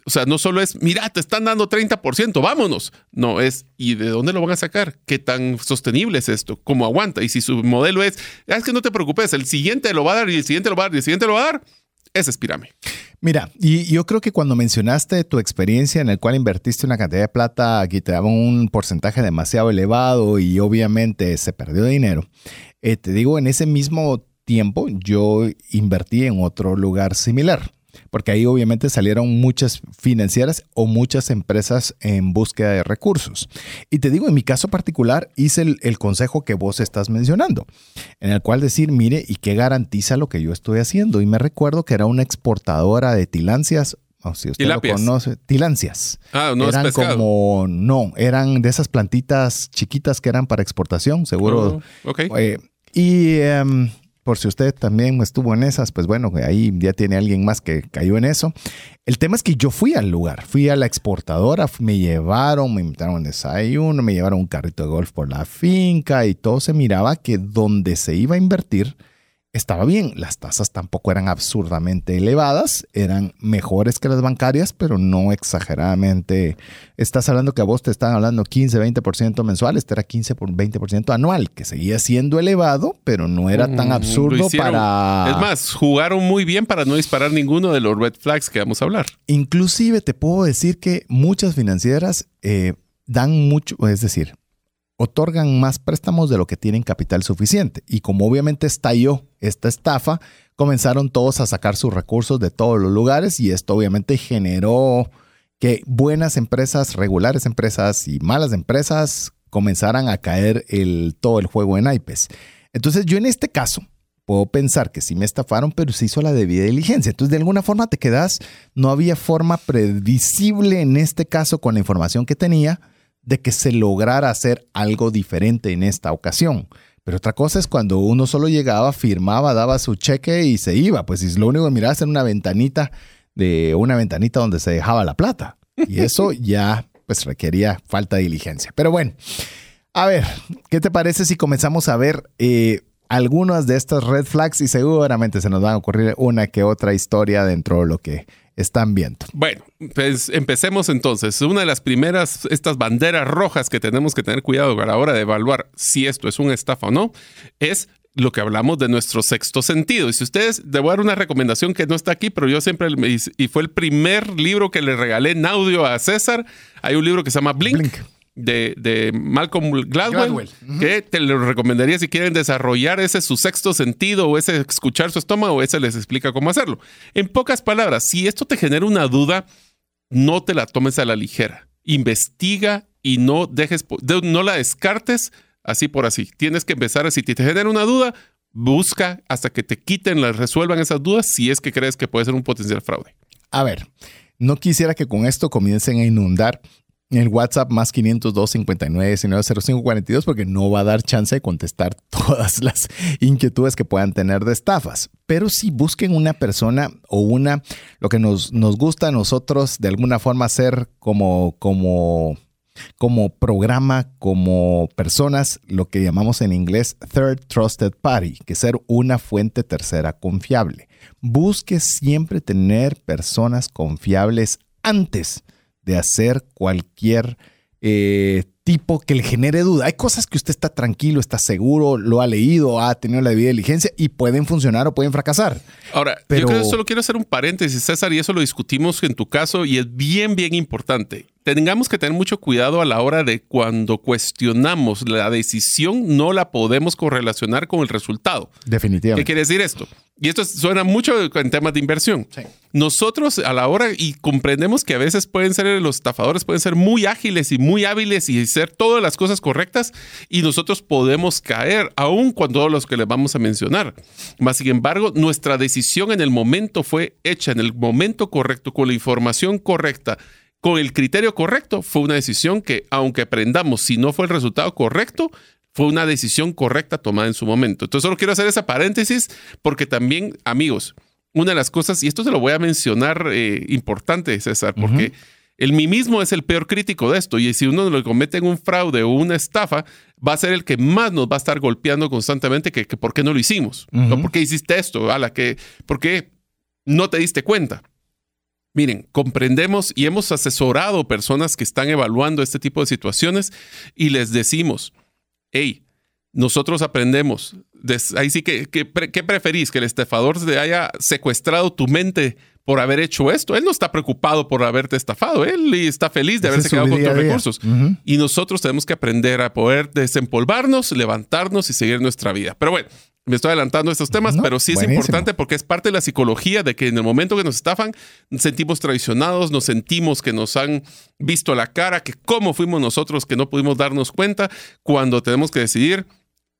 o sea, no solo es, mira, te están dando 30%, vámonos. No, es, ¿y de dónde lo van a sacar? ¿Qué tan sostenible es esto? ¿Cómo aguanta? Y si su modelo es, "Ah, es que no te preocupes, el siguiente lo va a dar y el siguiente lo va a dar y el siguiente lo va a dar, es pirámide. Mira, y yo creo que cuando mencionaste tu experiencia en el cual invertiste una cantidad de plata, aquí te daban un porcentaje demasiado elevado y obviamente se perdió dinero, eh, te digo, en ese mismo tiempo yo invertí en otro lugar similar. Porque ahí obviamente salieron muchas financieras o muchas empresas en búsqueda de recursos. Y te digo, en mi caso particular, hice el, el consejo que vos estás mencionando, en el cual decir, mire, ¿y qué garantiza lo que yo estoy haciendo? Y me recuerdo que era una exportadora de tilancias, o si usted Tilapias. lo conoce, tilancias. Ah, no eran es como, no, eran de esas plantitas chiquitas que eran para exportación, seguro. Oh, ok. Eh, y em, por si usted también estuvo en esas, pues bueno, ahí ya tiene alguien más que cayó en eso. El tema es que yo fui al lugar, fui a la exportadora, me llevaron, me invitaron a un desayuno, me llevaron un carrito de golf por la finca y todo se miraba que donde se iba a invertir estaba bien. Las tasas tampoco eran absurdamente elevadas, eran mejores que las bancarias, pero no exageradamente. Estás hablando que a vos te están hablando 15, 20% mensual, este era 15 por 20% anual, que seguía siendo elevado, pero no era tan Mm, absurdo para... Es más, jugaron muy bien para no disparar ninguno de los red flags que vamos a hablar. Inclusive te puedo decir que muchas financieras eh, dan mucho, es decir, otorgan más préstamos de lo que tienen capital suficiente. Y como obviamente estalló esta estafa, comenzaron todos a sacar sus recursos de todos los lugares y esto obviamente generó que buenas empresas, regulares empresas y malas empresas comenzaran a caer el, todo el juego en naipes. Entonces yo en este caso puedo pensar que sí me estafaron, pero se hizo la debida diligencia. Entonces de alguna forma te quedas, no había forma previsible en este caso con la información que tenía de que se lograra hacer algo diferente en esta ocasión. Pero otra cosa es cuando uno solo llegaba, firmaba, daba su cheque y se iba. Pues lo único que mirabas era una ventanita de una ventanita donde se dejaba la plata. Y eso [laughs] ya pues requería falta de diligencia. Pero bueno, a ver, ¿qué te parece si comenzamos a ver eh, algunas de estas red flags y seguramente se nos van a ocurrir una que otra historia dentro de lo que están viendo? Bueno, pues empecemos entonces. Una de las primeras, estas banderas rojas que tenemos que tener cuidado a la hora de evaluar si esto es una estafa o no, es lo que hablamos de nuestro sexto sentido. Y si ustedes, a dar una recomendación que no está aquí, pero yo siempre, y fue el primer libro que le regalé en audio a César. Hay un libro que se llama Blink. Blink. De, de Malcolm Gladwell, que te lo recomendaría si quieren desarrollar ese su sexto sentido o ese escuchar su estómago, ese les explica cómo hacerlo. En pocas palabras, si esto te genera una duda, no te la tomes a la ligera. Investiga y no dejes, no la descartes así por así. Tienes que empezar. Si te genera una duda, busca hasta que te quiten, las resuelvan esas dudas si es que crees que puede ser un potencial fraude. A ver, no quisiera que con esto comiencen a inundar el WhatsApp más 502 59 19 05 42 porque no va a dar chance de contestar [laughs] todas las inquietudes que puedan tener de estafas. Pero si busquen una persona o una, lo que nos, nos gusta a nosotros de alguna forma hacer como, como, como programa, como personas, lo que llamamos en inglés Third Trusted Party, que ser una fuente tercera confiable. Busque siempre tener personas confiables antes de hacer cualquier eh, tipo que le genere duda. Hay cosas que usted está tranquilo, está seguro, lo ha leído, ha tenido la debida diligencia y pueden funcionar o pueden fracasar. Ahora, Pero- yo creo- solo quiero hacer un paréntesis, César, y eso lo discutimos en tu caso y es bien, bien importante. Tengamos que tener mucho cuidado a la hora de cuando cuestionamos la decisión, no la podemos correlacionar con el resultado. ¿Qué Definitivamente. quiere decir esto? Y esto suena mucho en temas de inversión. Sí. Nosotros a la hora, y comprendemos que a veces pueden ser los estafadores, pueden ser muy ágiles y muy hábiles y hacer todas las cosas correctas, y nosotros podemos caer, aún cuando los que les vamos a mencionar. Más sin embargo, nuestra decisión en el momento fue hecha en el momento correcto, con la información correcta, con el criterio correcto, fue una decisión que, aunque aprendamos, si no fue el resultado correcto, fue una decisión correcta tomada en su momento. Entonces, solo quiero hacer ese paréntesis porque también, amigos, una de las cosas, y esto se lo voy a mencionar eh, importante, César, porque el mimismo es el peor crítico de esto. Y si uno lo comete en un fraude o una estafa, va a ser el que más nos va a estar golpeando constantemente que, que por qué no lo hicimos. Ujú. ¿O ¿Por qué hiciste esto? A la que, ¿Por qué no te diste cuenta? Miren, comprendemos y hemos asesorado personas que están evaluando este tipo de situaciones y les decimos, hey, nosotros aprendemos. Des- ahí sí que, ¿qué preferís? ¿Que el estafador te haya secuestrado tu mente por haber hecho esto? Él no está preocupado por haberte estafado, él está feliz de Ese haberse quedado con tus recursos. Ujú. Y nosotros tenemos que aprender a poder desempolvarnos, levantarnos y seguir nuestra vida. Pero bueno, me estoy adelantando a estos temas, No, pero sí es buenísimo. importante porque es parte de la psicología de que en el momento que nos estafan, nos sentimos traicionados, nos sentimos que nos han visto la cara, que cómo fuimos nosotros que no pudimos darnos cuenta cuando tenemos que decidir,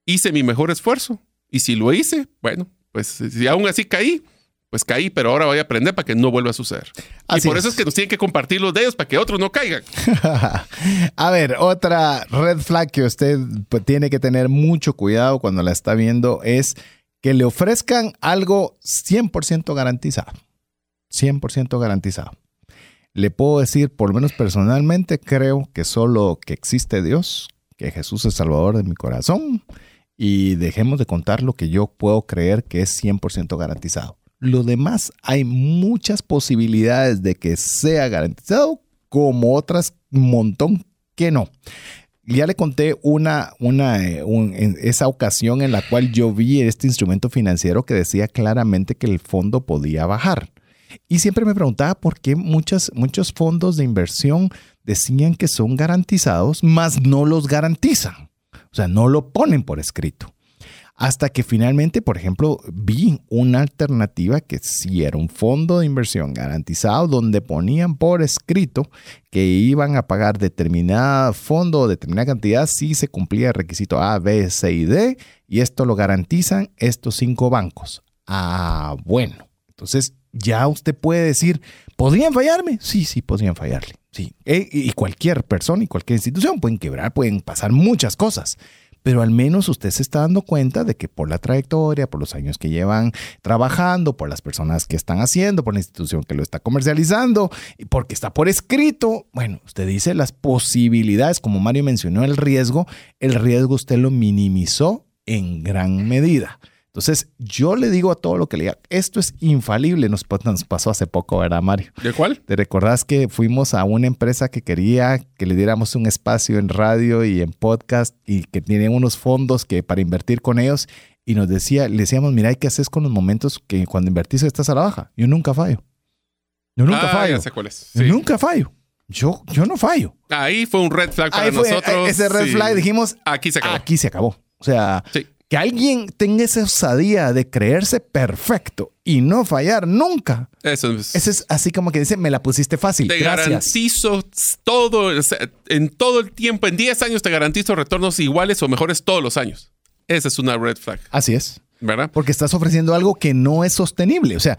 hice mi mejor esfuerzo. Y si lo hice, bueno, pues si aún así caí, pues caí, pero ahora voy a aprender para que no vuelva a suceder. Así y por es. eso es que nos tienen que compartir los dedos para que otros no caigan. [laughs] A ver, otra red flag que usted pues, tiene que tener mucho cuidado cuando la está viendo es que le ofrezcan algo 100% garantizado. 100% garantizado. Le puedo decir, por lo menos personalmente, creo que solo que existe Dios, que Jesús es Salvador de mi corazón y dejemos de contar lo que yo puedo creer que es 100% garantizado. Lo demás, hay muchas posibilidades de que sea garantizado, como otras montón que no. Ya le conté una, una, eh, en esa ocasión en la cual yo vi este instrumento financiero que decía claramente que el fondo podía bajar. Y siempre me preguntaba por qué muchas, muchos fondos de inversión decían que son garantizados, mas no los garantizan. O sea, no lo ponen por escrito. Hasta que finalmente, por ejemplo, vi una alternativa que sí era un fondo de inversión garantizado donde ponían por escrito que iban a pagar determinada fondo o determinada cantidad si se cumplía el requisito A, B, C y D y esto lo garantizan estos cinco bancos. Ah, bueno. Entonces ya usted puede decir, ¿podrían fallarme? Sí, sí, podrían fallarle. Sí. E- y cualquier persona y cualquier institución pueden quebrar, pueden pasar muchas cosas pero al menos usted se está dando cuenta de que por la trayectoria, por los años que llevan trabajando, por las personas que están haciendo, por la institución que lo está comercializando y porque está por escrito, bueno, usted dice las posibilidades, como Mario mencionó, el riesgo, el riesgo usted lo minimizó en gran medida. Entonces, yo le digo a todo lo que le diga, esto es infalible, nos, nos pasó hace poco, ¿verdad, Mario? ¿De cuál? ¿Te recordás que fuimos a una empresa que quería que le diéramos un espacio en radio y en podcast y que tienen unos fondos que para invertir con ellos y nos decía, le decíamos, mira, ¿y qué haces con los momentos que cuando invertís estás a la baja? Yo nunca fallo. Yo nunca ah, fallo. ya sé cuál es. Yo nunca fallo. Yo, yo no fallo. Ahí fue un red flag para Ahí fue nosotros. ese red Sí. flag, dijimos, Aquí se acabó. aquí se acabó. O sea, Sí. Que alguien tenga esa osadía de creerse perfecto y no fallar nunca. Eso es. Ese es así como que dice, me la pusiste fácil. te Gracias. garantizo todo, en todo el tiempo, en 10 años te garantizo retornos iguales o mejores todos los años. Esa es una red flag, Así es. ¿verdad? Porque estás ofreciendo algo que no es sostenible. O sea,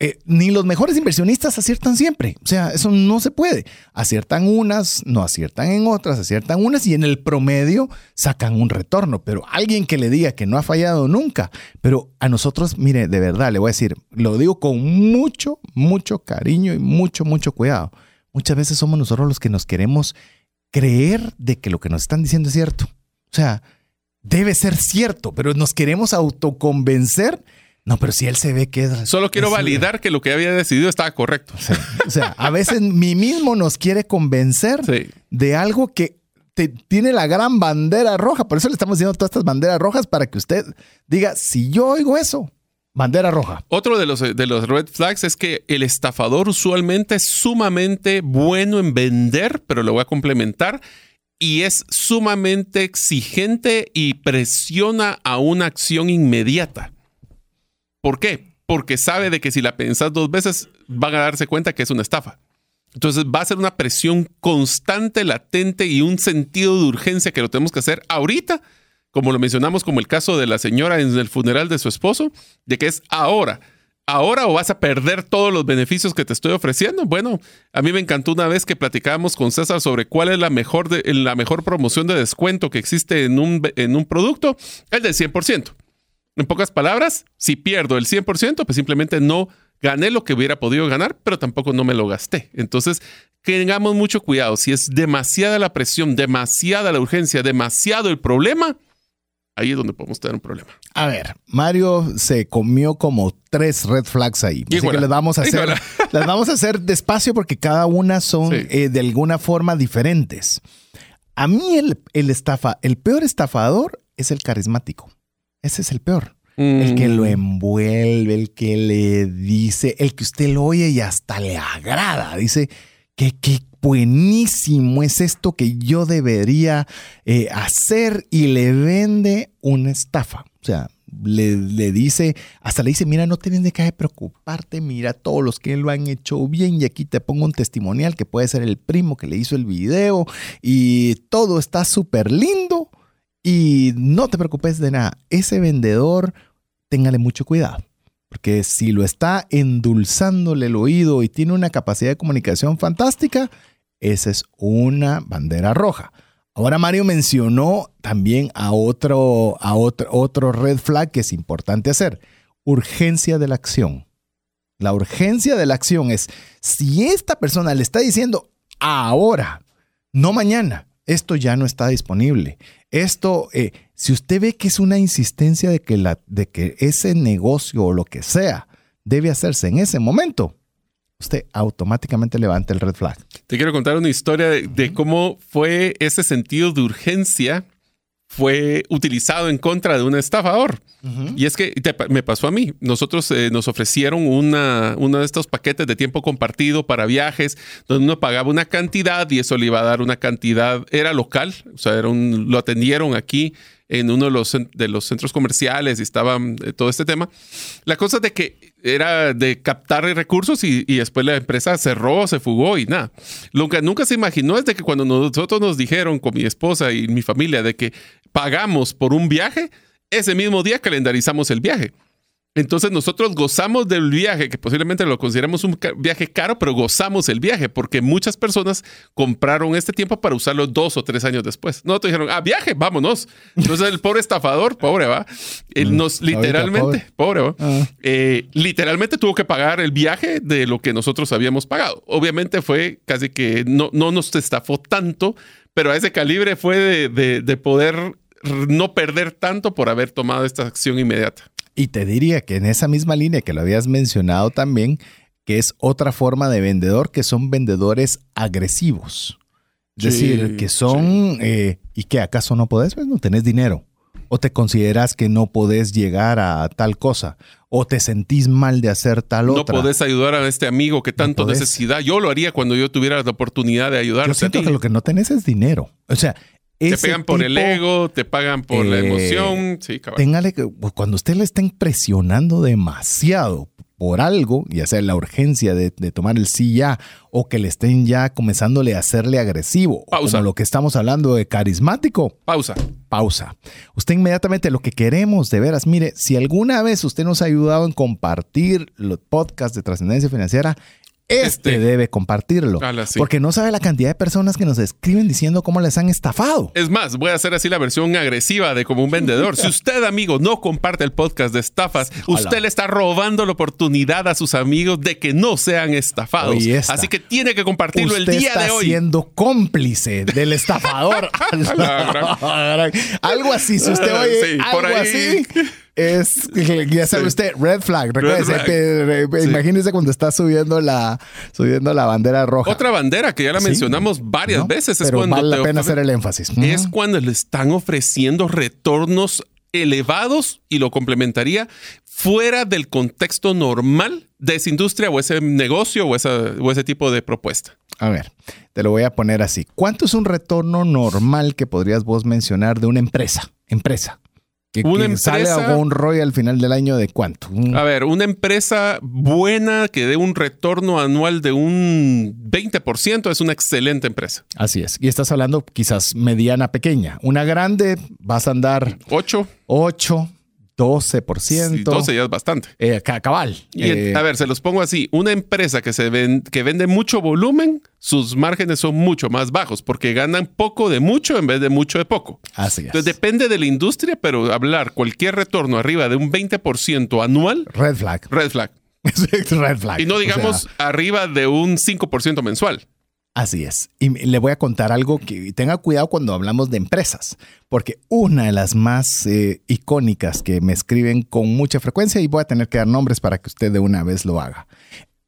eh, ni los mejores inversionistas aciertan siempre. O sea, eso no se puede. Aciertan unas, no aciertan en otras, aciertan unas y en el promedio sacan un retorno. Pero alguien que le diga que no ha fallado nunca. Pero a nosotros, mire, de verdad, le voy a decir, lo digo con mucho, mucho cariño y mucho, mucho cuidado. Muchas veces somos nosotros los que nos queremos creer de que lo que nos están diciendo es cierto. O sea, debe ser cierto, pero nos queremos autoconvencer. No, pero si él se ve que es... Solo quiero es- validar que lo que había decidido estaba correcto. Sí. O sea, a veces mí mismo nos quiere convencer Sí. de algo que tiene la gran bandera roja. Por eso le estamos diciendo todas estas banderas rojas para que usted diga, si yo oigo eso, bandera roja. Otro de los, de los red flags es que el estafador usualmente es sumamente bueno en vender, pero lo voy a complementar, y es sumamente exigente y presiona a una acción inmediata. ¿Por qué? Porque sabe de que si la pensás dos veces van a darse cuenta que es una estafa. Entonces va a ser una presión constante, latente y un sentido de urgencia que lo tenemos que hacer ahorita, como lo mencionamos como el caso de la señora en el funeral de su esposo, de que es ahora. Ahora o vas a perder todos los beneficios que te estoy ofreciendo. Bueno, a mí me encantó una vez que platicábamos con César sobre cuál es la mejor, la mejor promoción de descuento que existe en un, en un producto, el del 100%. En pocas palabras, si pierdo el 100%, pues simplemente no gané lo que hubiera podido ganar, pero tampoco no me lo gasté. Entonces, tengamos mucho cuidado. Si es demasiada la presión, demasiada la urgencia, demasiado el problema, ahí es donde podemos tener un problema. A ver, Mario se comió como tres red flags ahí. Así que les vamos a hacer, las [laughs] vamos a hacer despacio porque cada una son eh, de alguna forma diferentes. A mí el, el, estafa, el peor estafador es el carismático. Ese es el peor. El que lo mm. envuelve, el que le dice, el que usted lo oye y hasta le agrada. Dice que qué buenísimo es esto que yo debería eh, hacer y le vende una estafa. O sea, le, le, dice, hasta le dice, mira, no tienes de qué preocuparte, mira todos los que lo han hecho bien y aquí te pongo un testimonial que puede ser el primo que le hizo el video y todo está súper lindo y no te preocupes de nada. Ese vendedor téngale mucho cuidado. Porque si lo está endulzándole el oído y tiene una capacidad de comunicación fantástica, esa es una bandera roja. Ahora Mario mencionó también a otro, a otro, otro red flag que es importante hacer. Urgencia de la acción. La urgencia de la acción es, si esta persona le está diciendo ahora, no mañana, esto ya no está disponible. Esto, eh, si usted ve que es una insistencia de que, la, de que ese negocio o lo que sea debe hacerse en ese momento, usted automáticamente levanta el red flag. Te quiero contar una historia de cómo fue ese sentido de urgencia fue utilizado en contra de un estafador. Y es que me pasó a mí. Nosotros eh, nos ofrecieron una, uno de estos paquetes de tiempo compartido para viajes, donde uno pagaba una cantidad y eso le iba a dar una cantidad, era local, o sea, era un, lo atendieron aquí en uno de los, de los centros comerciales y estaba eh, todo este tema. La cosa de que era de captar recursos y, después la empresa cerró, se fugó y nada. Que nunca se imaginó es de que cuando nosotros nos dijeron con mi esposa y mi familia de que pagamos por un viaje, ese mismo día calendarizamos el viaje. Entonces nosotros gozamos del viaje, que posiblemente lo consideramos un viaje caro, pero gozamos el viaje porque muchas personas compraron este tiempo para usarlo dos o tres años después. Nosotros dijeron, ah, viaje, vámonos. Entonces el pobre estafador, pobre va, él mm, nos literalmente, pobre, va, ah. eh, literalmente tuvo que pagar el viaje de lo que nosotros habíamos pagado. Obviamente fue casi que no, no nos estafó tanto, pero a ese calibre fue de, de poder no perder tanto por haber tomado esta acción inmediata. Y te diría que en esa misma línea que lo habías mencionado también, que es otra forma de vendedor, que son vendedores agresivos. Es decir, que son, eh, ¿y que acaso no podés? Pues no tenés dinero. O te consideras que no podés llegar a tal cosa. O te sentís mal de hacer tal otra. No podés ayudar a este amigo que tanto necesidad. Yo lo haría cuando yo tuviera la oportunidad de ayudar. Yo siento que lo que no tenés es dinero. O sea, te pegan por el ego, te pagan por la eh, emoción. Sí, Téngale que pues, cuando usted le está impresionando demasiado por algo, ya sea la urgencia de, tomar el sí ya, o que le estén ya comenzándole a hacerle agresivo, Pausa. o lo que estamos hablando de carismático. Pausa. Pausa. Usted inmediatamente lo que queremos, de veras, mire, si alguna vez usted nos ha ayudado en compartir los podcasts de trascendencia financiera, este, este, debe compartirlo. Porque no sabe la cantidad de personas que nos escriben diciendo cómo les han estafado. Es más, voy a hacer así la versión agresiva de como un vendedor. si usted, amigo, no comparte el podcast de estafas, usted le está robando la oportunidad a sus amigos de que no sean estafados. Así que tiene que compartirlo el día de hoy. siendo cómplice del estafador. [laughs] algo así, si usted oye algo así es, ya sabe usted, red flag. Imagínese cuando está subiendo la, subiendo la bandera roja. Otra bandera que ya la mencionamos varias veces. Es cuando vale la pena hacer el énfasis. Es cuando le están ofreciendo retornos elevados y lo complementaría fuera del contexto normal de esa industria o ese negocio o, o ese tipo de propuesta. A ver, te lo voy a poner así. ¿Cuánto es un retorno normal que podrías vos mencionar de una empresa? Empresa. Que, una empresa, sale un ROI al final del año de cuánto? A ver, una empresa buena que dé un retorno anual de un 20% es una excelente empresa. Así es. Y estás hablando quizás mediana, pequeña. Una grande vas a andar 8. 8. 12%. 12 ya es bastante. Eh, cabal. Eh, a ver, se los pongo así. Una empresa que, se que vende mucho volumen, sus márgenes son mucho más bajos porque ganan poco de mucho en vez de mucho de poco. Así es. Entonces depende de la industria, pero hablar cualquier retorno arriba de un 20% anual. Red flag. Red flag. [laughs] Red flag. Y no digamos arriba de un 5% mensual. Así es. Y le voy a contar algo que tenga cuidado cuando hablamos de empresas, porque una de las más eh, icónicas que me escriben con mucha frecuencia, y voy a tener que dar nombres para que usted de una vez lo haga.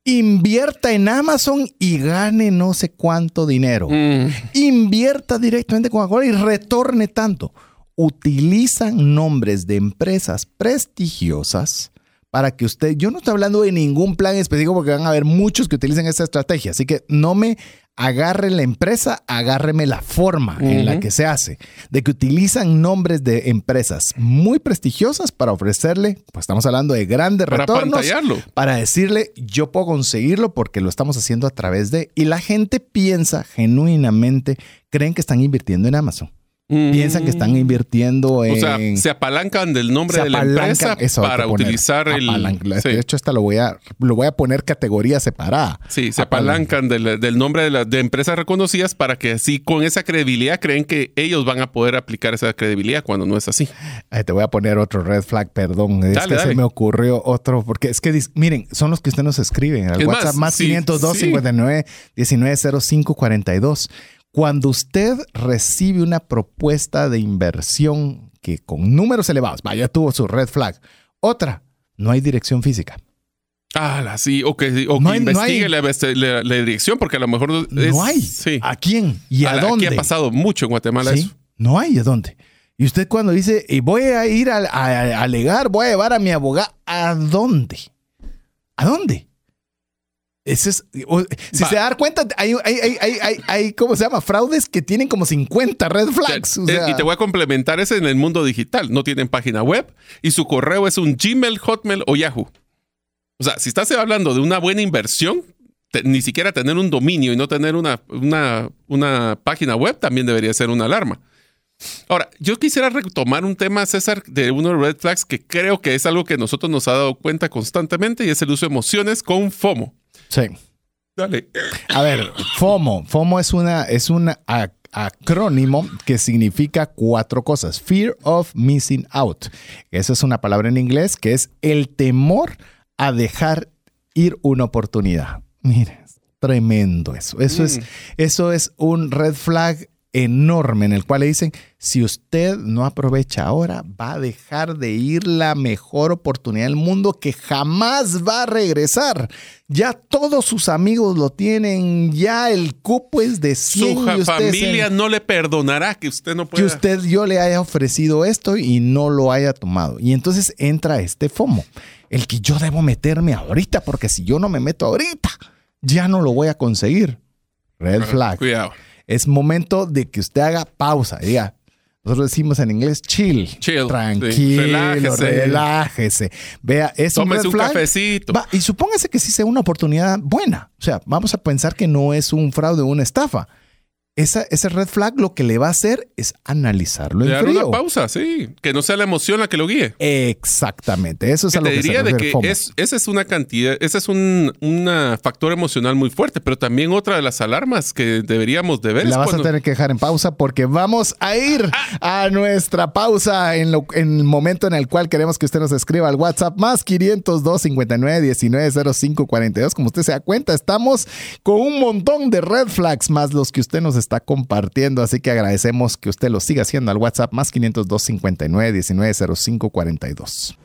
Invierta en Amazon y gane no sé cuánto dinero. Mm. Invierta directamente con Coca-Cola y retorne tanto. Utilizan nombres de empresas prestigiosas para que usted, yo no estoy hablando de ningún plan específico porque van a haber muchos que utilicen esta estrategia, así que no me agarre la empresa, agárreme la forma en la que se hace, de que utilizan nombres de empresas muy prestigiosas para ofrecerle, pues estamos hablando de grandes para retornos, para decirle yo puedo conseguirlo porque lo estamos haciendo a través de, y la gente piensa genuinamente, creen que están invirtiendo en Amazon. Piensan que están invirtiendo en. O sea, se apalancan del nombre de la empresa para utilizar el. De hecho, hasta lo voy a lo voy a poner categoría separada. Sí, se apalancan del, nombre de, de, empresas reconocidas para que así con esa credibilidad creen que ellos van a poder aplicar esa credibilidad cuando no es así. te voy a poner otro red flag, perdón. es que se me ocurrió otro, porque es que miren, son los que usted nos escriben. Al WhatsApp más, 502 59 1905 42. Cuando usted recibe una propuesta de inversión que con números elevados, vaya, tuvo su red flag. Otra, no hay dirección física. Ah, sí, o que, o investigue la, dirección, porque a lo mejor no hay. ¿A quién? ¿Y a, dónde? Aquí ha pasado mucho en Guatemala eso. No hay a dónde. Y usted cuando dice, y voy a ir a, a alegar, voy a llevar a mi abogado, ¿a dónde? ¿A dónde? Ese es, si se da cuenta, hay, hay, ¿cómo se llama? Fraudes que tienen como 50 red flags. Y te voy a complementar ese en el mundo digital. No tienen página web y su correo es un Gmail, Hotmail o Yahoo. O sea, si estás hablando de una buena inversión, ni siquiera tener un dominio y no tener una, una, una página web también debería ser una alarma. Ahora, yo quisiera retomar un tema, César, de uno de los red flags que creo que es algo que nosotros nos ha dado cuenta constantemente y es el uso de emociones con FOMO. Sí. Dale. A ver, FOMO. FOMO es una, es un acrónimo que significa cuatro cosas. Fear of missing out. Esa es una palabra en inglés que es el temor a dejar ir una oportunidad. Mire, tremendo eso. Eso, es, mm. eso es un red flag enorme en el cual le dicen, si usted no aprovecha ahora, va a dejar de ir la mejor oportunidad del mundo que jamás va a regresar. Ya todos sus amigos lo tienen, ya el cupo es de 100. Su familia no le perdonará que usted no pueda. Que usted yo le haya ofrecido esto y no lo haya tomado. Y entonces entra este FOMO, el que yo debo meterme ahorita, porque si yo no me meto ahorita, ya no lo voy a conseguir. Red flag. Cuidado es momento de que usted haga pausa. Diga, nosotros decimos en inglés chill. Chill. Tranquilo, relájese. Vea, es un, un cafecito. y supóngase que sí sea una oportunidad buena. O sea, vamos a pensar que no es un fraude o una estafa esa, ese red flag lo que le va a hacer es analizarlo en frío. una pausa, sí. Que no sea la emoción la que lo guíe. Exactamente. Eso es algo te diría de que es, esa es una cantidad, ese es un factor emocional muy fuerte, pero también otra de las alarmas que deberíamos de ver. La vas a tener que dejar en pausa porque vamos a ir a nuestra pausa en, en, el momento en el cual queremos que usted nos escriba al WhatsApp más 502 59 19 05 42. Como usted se da cuenta, estamos con un montón de red flags más los que usted nos está compartiendo. Así que agradecemos que usted lo siga haciendo al WhatsApp más 502 59 19 05 42.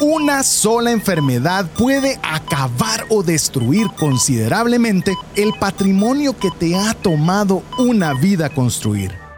Una sola enfermedad puede acabar o destruir considerablemente el patrimonio que te ha tomado una vida construir.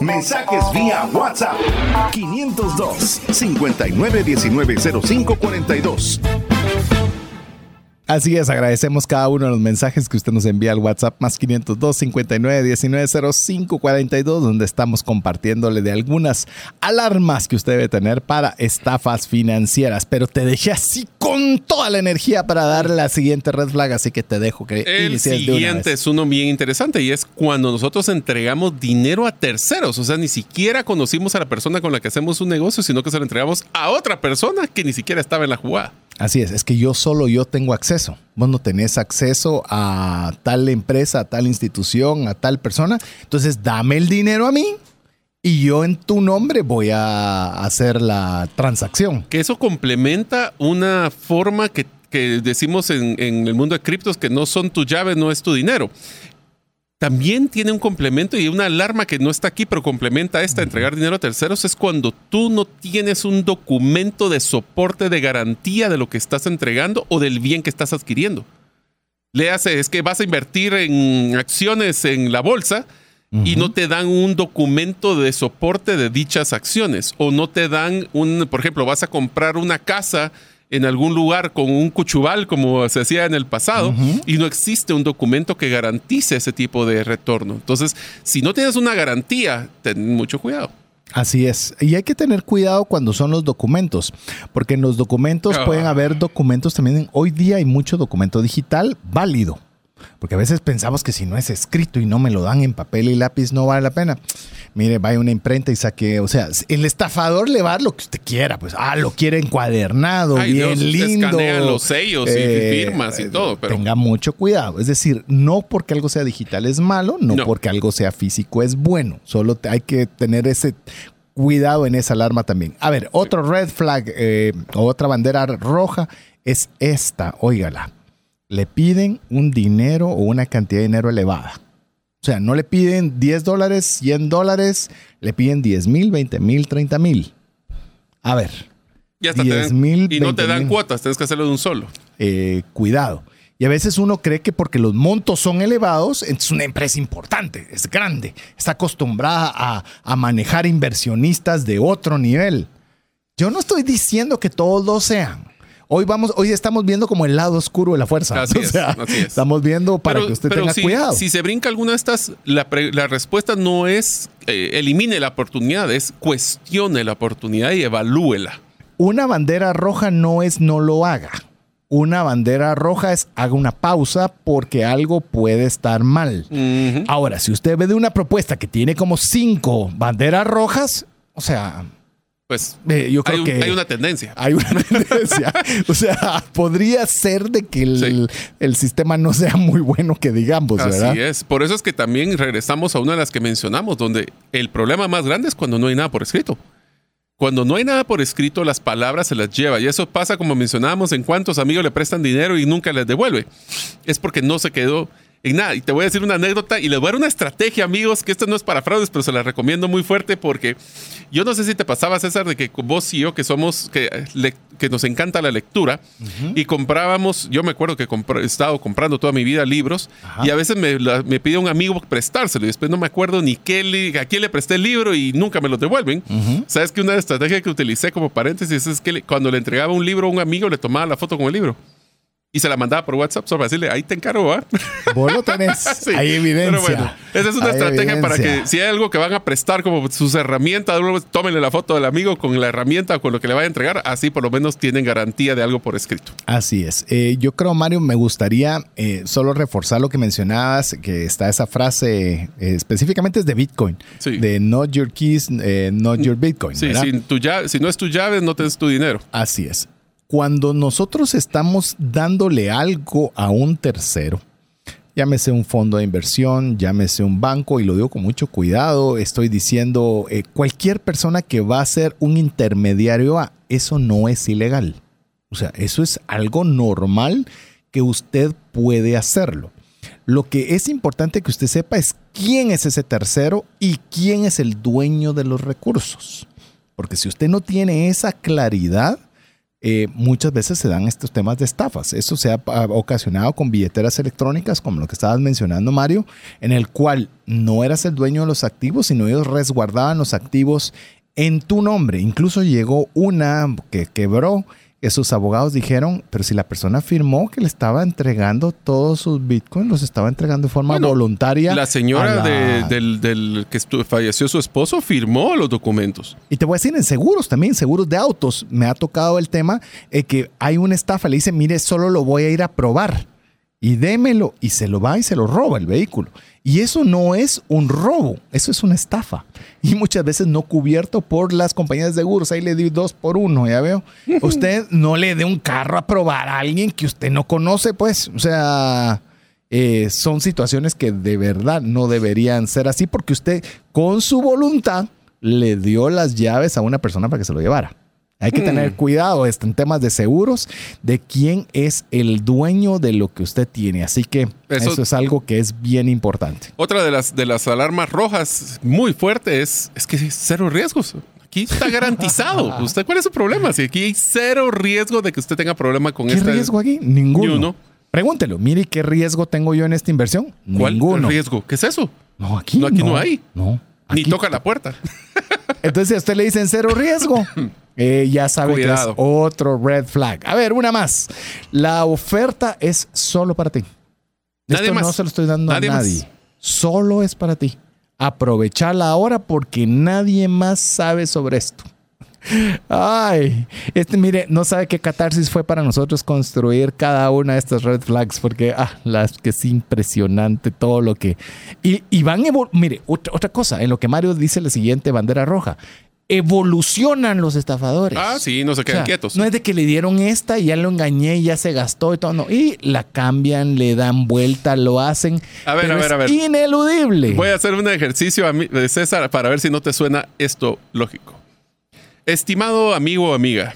Mensajes vía WhatsApp 502 59190542. Así es, agradecemos cada uno de los mensajes que usted nos envía al WhatsApp más 502 59 19 42, donde estamos compartiéndole de algunas alarmas que usted debe tener para estafas financieras. Pero te dejé así con toda la energía para darle la siguiente red flag, así que te dejo que El siguiente es uno bien interesante y es cuando nosotros entregamos dinero a terceros. O sea, ni siquiera conocimos a la persona con la que hacemos un negocio, sino que se lo entregamos a otra persona que ni siquiera estaba en la jugada. Así es, es que yo solo yo tengo acceso. Vos no tenés acceso a tal empresa, a tal institución, a tal persona. Entonces, dame el dinero a mí y yo en tu nombre voy a hacer la transacción. Que eso complementa una forma que, decimos en, en, el mundo de criptos que no son tu llave, no es tu dinero también tiene un complemento y una alarma que no está aquí, pero complementa esta, entregar dinero a terceros, es cuando tú no tienes un documento de soporte de garantía de lo que estás entregando o del bien que estás adquiriendo. Le hace, es que vas a invertir en acciones en la bolsa y no te dan un documento de soporte de dichas acciones o no te dan un, por ejemplo, vas a comprar una casa en algún lugar con un cuchubal como se hacía en el pasado y no existe un documento que garantice ese tipo de retorno. Entonces, si no tienes una garantía, ten mucho cuidado. Así es. Y hay que tener cuidado cuando son los documentos, porque en los documentos ah. pueden haber documentos también. Hoy día hay mucho documento digital válido. Porque a veces pensamos que si no es escrito y no me lo dan en papel y lápiz no vale la pena. Mire, vaya una imprenta y saque, o sea, el estafador le va a dar lo que usted quiera, pues, ah, lo quiere encuadernado, bien lindo. Escanean los sellos y eh, firmas y todo, pero... Tenga mucho cuidado, es decir, no porque algo sea digital es malo, no, porque algo sea físico es bueno, solo hay que tener ese cuidado en esa alarma también. A ver, otro red flag, eh, otra bandera roja es esta, óigala le piden un dinero o una cantidad de dinero elevada. O sea, no le piden 10 dólares, 100 dólares, le piden 10 mil, 20 mil, 30 mil. A ver. Y, hasta y no te dan cuotas, tienes que hacerlo de un solo. Eh, cuidado. Y a veces uno cree que porque los montos son elevados, es una empresa importante, es grande, está acostumbrada a, a manejar inversionistas de otro nivel. Yo no estoy diciendo que todos lo sean. Hoy vamos, hoy estamos viendo como el lado oscuro de la fuerza. [laughs] Así, es, Estamos viendo para que usted tenga cuidado. Si se brinca alguna de estas, la, respuesta no es eh, elimine la oportunidad, es cuestione la oportunidad y evalúela. Una bandera roja no es no lo haga. Una bandera roja es haga una pausa porque algo puede estar mal. Ahora, si usted ve de una propuesta que tiene como cinco banderas rojas, o sea, pues eh, yo creo que hay una tendencia. [laughs] Hay una tendencia. [laughs] o sea, podría ser de que el, sistema no sea muy bueno que digamos, ¿verdad? Así es. Por eso es que también regresamos a una de las que mencionamos, donde el problema más grande es cuando no hay nada por escrito. Cuando no hay nada por escrito, las palabras se las lleva. Y eso pasa, como mencionábamos, en cuántos amigos le prestan dinero y nunca les devuelve. Es porque no se quedó y nada, y te voy a decir una anécdota y les voy a dar una estrategia, amigos, que esto no es para fraudes, pero se la recomiendo muy fuerte porque yo no sé si te pasaba, César, de que vos y yo, que somos, que, que nos encanta la lectura, y comprábamos, yo me acuerdo que he estado comprando toda mi vida libros, y a veces me, me pide un amigo prestárselo, y después no me acuerdo ni qué, a quién le presté el libro y nunca me lo devuelven. ¿Sabes que una estrategia que utilicé como paréntesis es que cuando le entregaba un libro a un amigo, le tomaba la foto con el libro? Y se la mandaba por WhatsApp solo para decirle, ahí te encargo, ¿va? [laughs] Vos lo tenés. [laughs] Sí, hay evidencia. Pero bueno, esa es una Hay estrategia para que si hay algo que van a prestar como sus herramientas, tómenle la foto del amigo con la herramienta o con lo que le vaya a entregar, así por lo menos tienen garantía de algo por escrito. Así es. Eh, yo creo, Mario, me gustaría eh, solo reforzar lo que mencionabas, que está esa frase, eh, específicamente es de Bitcoin, Sí. de not your keys, eh, not your Bitcoin. Sí, sin tu llave, si no es tu llave, no tienes tu dinero. Así es. Cuando nosotros estamos dándole algo a un tercero, llámese un fondo de inversión, llámese un banco, y lo digo con mucho cuidado, estoy diciendo, eh, cualquier persona que va a ser un intermediario, a, eso no es ilegal. O sea, eso es algo normal que usted puede hacerlo. Lo que es importante que usted sepa es quién es ese tercero y quién es el dueño de los recursos. Porque si usted no tiene esa claridad, eh, muchas veces se dan estos temas de estafas. Esto se ha ah, ocasionado con billeteras electrónicas, como lo que estabas mencionando, Mario, en el cual no eras el dueño de los activos, sino ellos resguardaban los activos en tu nombre. Incluso llegó una que quebró. Sus abogados dijeron, pero si la persona firmó que le estaba entregando todos sus bitcoins, los estaba entregando de forma Bueno, voluntaria. La señora la- de- del, del que falleció su esposo firmó los documentos. Y te voy a decir, en seguros también, seguros de autos, me ha tocado el tema eh, que hay una estafa, le dice, mire, solo lo voy a ir a probar y démelo, y se lo va y se lo roba el vehículo. Y eso no es un robo, eso es una estafa. Y muchas veces no cubierto por las compañías de seguros. Ahí le di dos por uno, ya veo. [laughs] Usted no le dé un carro a probar a alguien que usted no conoce, pues. O sea, eh, son situaciones que de verdad no deberían ser así porque usted con su voluntad le dio las llaves a una persona para que se lo llevara. Hay que tener cuidado este, en temas de seguros de quién es el dueño de lo que usted tiene. Así que Eso- eso, es algo que es bien importante. Otra de las, de las alarmas rojas muy fuerte es, es que cero riesgos. Aquí está garantizado. [laughs] ¿Usted cuál es su problema? Si aquí hay cero riesgo de que usted tenga problema con ¿Qué esta. riesgo aquí? Ninguno. Ni uno. Pregúntelo, mire qué riesgo tengo yo en esta inversión. ¿Cuál Ninguno. riesgo? ¿Qué es eso? No, aquí No, aquí no hay. No. Ni toca la puerta. Entonces, si a usted le dicen cero riesgo, [laughs] eh, ya sabe Cuidado. que es otro red flag. A ver, una más. La oferta es solo para ti. Nadie Esto más. no se lo estoy dando Nadie a más. nadie. Solo es para ti. Aprovecharla ahora porque nadie más sabe sobre esto. Ay, este, mire, no sabe qué catarsis fue para nosotros construir cada una de estas red flags, porque, ah, las que es impresionante todo lo que. Y, y van, mire, otra, otra cosa, en lo que Mario dice la siguiente bandera roja. Evolucionan los estafadores. Ah, sí, no se O quedan sea, quietos. No es de que le dieron esta y ya lo engañé y ya se gastó y todo, no. Y la cambian, le dan vuelta, lo hacen. A ver, pero a ver, es a ver. Ineludible. Voy a hacer un ejercicio, ami- de César, para ver si no te suena esto lógico. Estimado amigo o amiga,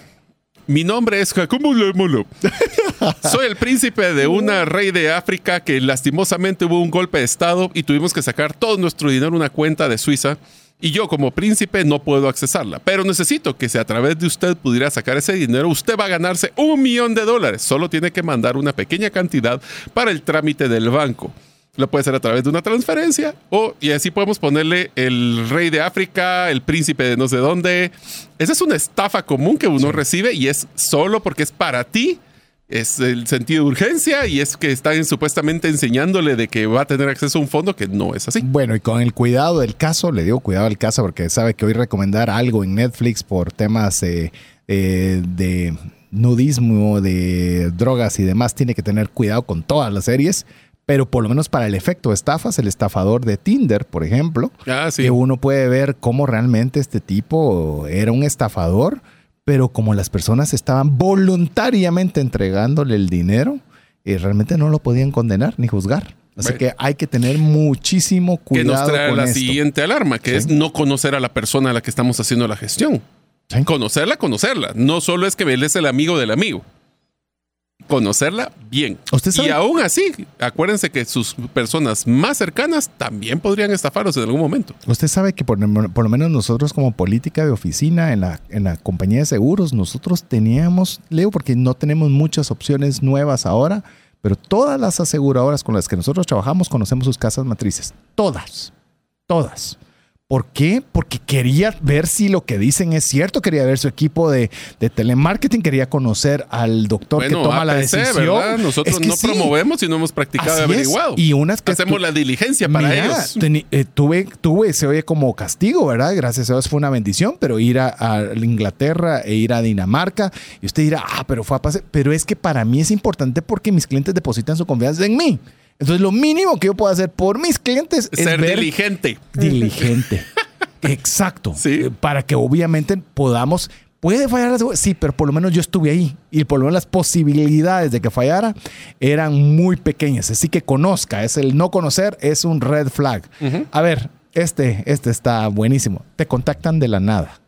mi nombre es Jacobo Lemolo. [laughs] Soy el príncipe de una rey de África que lastimosamente hubo un golpe de estado y tuvimos que sacar todo nuestro dinero en una cuenta de Suiza. Y yo como príncipe no puedo accesarla, pero necesito que si a través de usted pudiera sacar ese dinero, usted va a ganarse un millón de dólares. Solo tiene que mandar una pequeña cantidad para el trámite del banco. Lo puede hacer a través de una transferencia o y así podemos ponerle el rey de África, el príncipe de no sé dónde. Esa es una estafa común que uno recibe y es solo porque es para ti. Es el sentido de urgencia y es que están supuestamente enseñándole de que va a tener acceso a un fondo que no es así. Bueno, y con el cuidado del caso, le digo cuidado al caso porque sabe que hoy recomendar algo en Netflix por temas eh, eh, de nudismo, de drogas y demás, tiene que tener cuidado con todas las series. Pero por lo menos para el efecto de estafas, el estafador de Tinder, por ejemplo, Ah, sí. que uno puede ver cómo realmente este tipo era un estafador, pero como las personas estaban voluntariamente entregándole el dinero, eh, realmente no lo podían condenar ni juzgar. Así Bueno. que hay que tener muchísimo que cuidado nos trae con la esto. siguiente alarma, que Sí. es no conocer a la persona a la que estamos haciendo la gestión. Sí. Conocerla, conocerla. No solo es que él es el amigo del amigo. Conocerla bien. ¿Usted sabe? Y aún así, acuérdense que sus personas más cercanas también podrían estafarlos en algún momento. Usted sabe que por, por lo menos nosotros como política de oficina en la, en la compañía de seguros, nosotros teníamos, leo porque no tenemos muchas opciones nuevas ahora, pero todas las aseguradoras con las que nosotros trabajamos conocemos sus casas matrices. Todas. Todas. ¿Por qué? Porque quería ver si lo que dicen es cierto, quería ver su equipo de, de telemarketing, quería conocer al doctor que toma la decisión. ¿verdad? Nosotros Es que no sí. promovemos y no hemos practicado Así y es. averiguado. Y unas que Hacemos la diligencia para Mira, ellos. eh, tuve, tuve, se oye como castigo, ¿verdad? Gracias a Dios fue una bendición, pero ir a, a Inglaterra e ir a Dinamarca, y usted dirá, ah, pero fue a pasar. Pero es que para mí es importante porque mis clientes depositan su confianza en mí. Entonces, lo mínimo que yo puedo hacer por mis clientes es Ser ver diligente. diligente. [laughs] Exacto. Sí. Eh, Para que obviamente podamos. Puede fallar la? Sí, pero por lo menos yo estuve ahí. Y por lo menos las posibilidades de que fallara eran muy pequeñas. Así que conozca. Es el no conocer, es un red flag. A ver, este, este está buenísimo. Te contactan de la nada.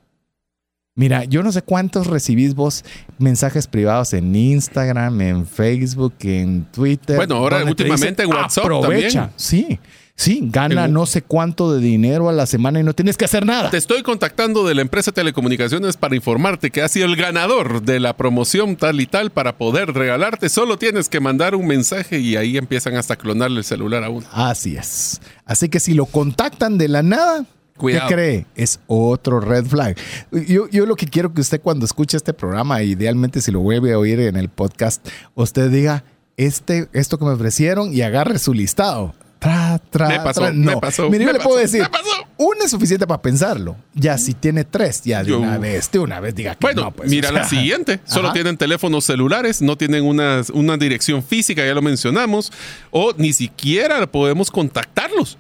Mira, yo no sé cuántos recibís vos mensajes privados en Instagram, en Facebook, en Twitter. Bueno, ahora últimamente dicen, en WhatsApp Aprovecha. también. Sí, sí, gana no sé cuánto de dinero a la semana y no tienes que hacer nada. Te estoy contactando de la empresa de telecomunicaciones para informarte que has sido el ganador de la promoción tal y tal para poder regalarte. Solo tienes que mandar un mensaje y ahí empiezan hasta clonarle el celular a uno. Así es. Así que si lo contactan de la nada, Cuidado. ¿qué cree? Es otro red flag. Yo, yo lo que quiero que usted cuando escuche este programa, idealmente si lo vuelve a oír en el podcast, usted diga, este, esto que me ofrecieron y agarre su listado. Tra, tra, Me pasó, tra. me No. pasó, Mire, yo me le puedo decir, me uno es suficiente para pensarlo. Ya si tiene tres, ya de Yo- una vez, de una vez diga que Bueno, no. pues, mira o la siguiente. [laughs] Solo Ajá. tienen teléfonos celulares, no tienen una, una dirección física, ya lo mencionamos, o ni siquiera podemos contactarlos.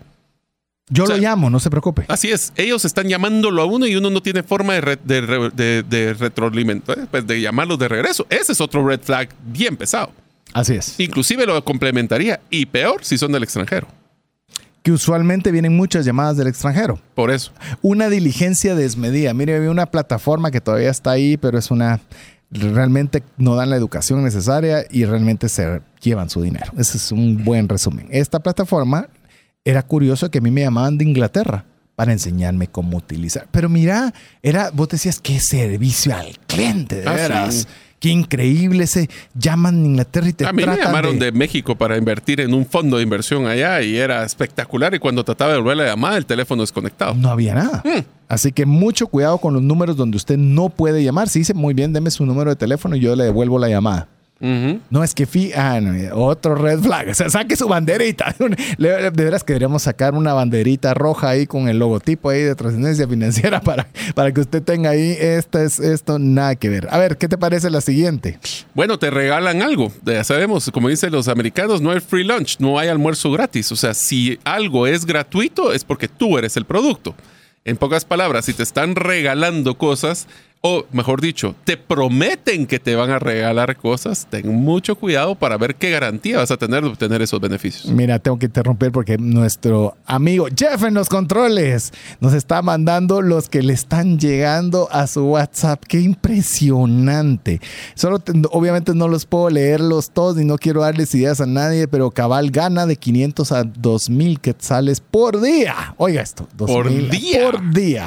Yo o sea, lo llamo, no se preocupe. Así es, ellos están llamándolo a uno y uno no tiene forma de, re- de, eh, pues de llamarlos de regreso. Ese es otro red flag bien pesado. Así es. Inclusive lo complementaría y peor si son del extranjero. Que usualmente vienen muchas llamadas del extranjero. Por eso. una diligencia desmedida. Mire, había una plataforma que todavía está ahí, pero es una realmente no dan la educación necesaria y realmente se llevan su dinero. Ese es un buen resumen. Esta plataforma era curioso que a mí me llamaban de Inglaterra para enseñarme cómo utilizar. Pero mira, era, vos decías, qué servicio al cliente, de Ah, veras. sí. Qué increíble ese llaman en Inglaterra y te A mí me llamaron de... México para invertir en un fondo de inversión allá y era espectacular. Y cuando trataba de volver la llamada, el teléfono desconectado. No había nada. Hmm. Así que mucho cuidado con los números donde usted no puede llamar. Si dice muy bien, deme su número de teléfono y yo le devuelvo la llamada. No es que fi ah, no, otro red flag. O sea, saque su banderita. [laughs] De veras que deberíamos sacar una banderita roja ahí con el logotipo ahí de trascendencia financiera [laughs] para, para que usted tenga ahí. Esta es esto, nada que ver. A ver, ¿qué te parece la siguiente? Bueno, te regalan algo. Ya sabemos, como dicen los americanos, no hay free lunch, no hay almuerzo gratis. O sea, si algo es gratuito es porque tú eres el producto. En pocas palabras, si te están regalando cosas, o mejor dicho, te prometen que te van a regalar cosas, ten mucho cuidado para ver qué garantía vas a tener de obtener esos beneficios. Mira, tengo que interrumpir porque nuestro amigo Jeff en los controles nos está mandando los que le están llegando a su WhatsApp. Qué impresionante. Solo te- obviamente no los puedo leerlos todos y no quiero darles ideas a nadie, pero Cabal gana de 500 a 2000 quetzales por día. Oiga esto, Por 2000 día. Por día.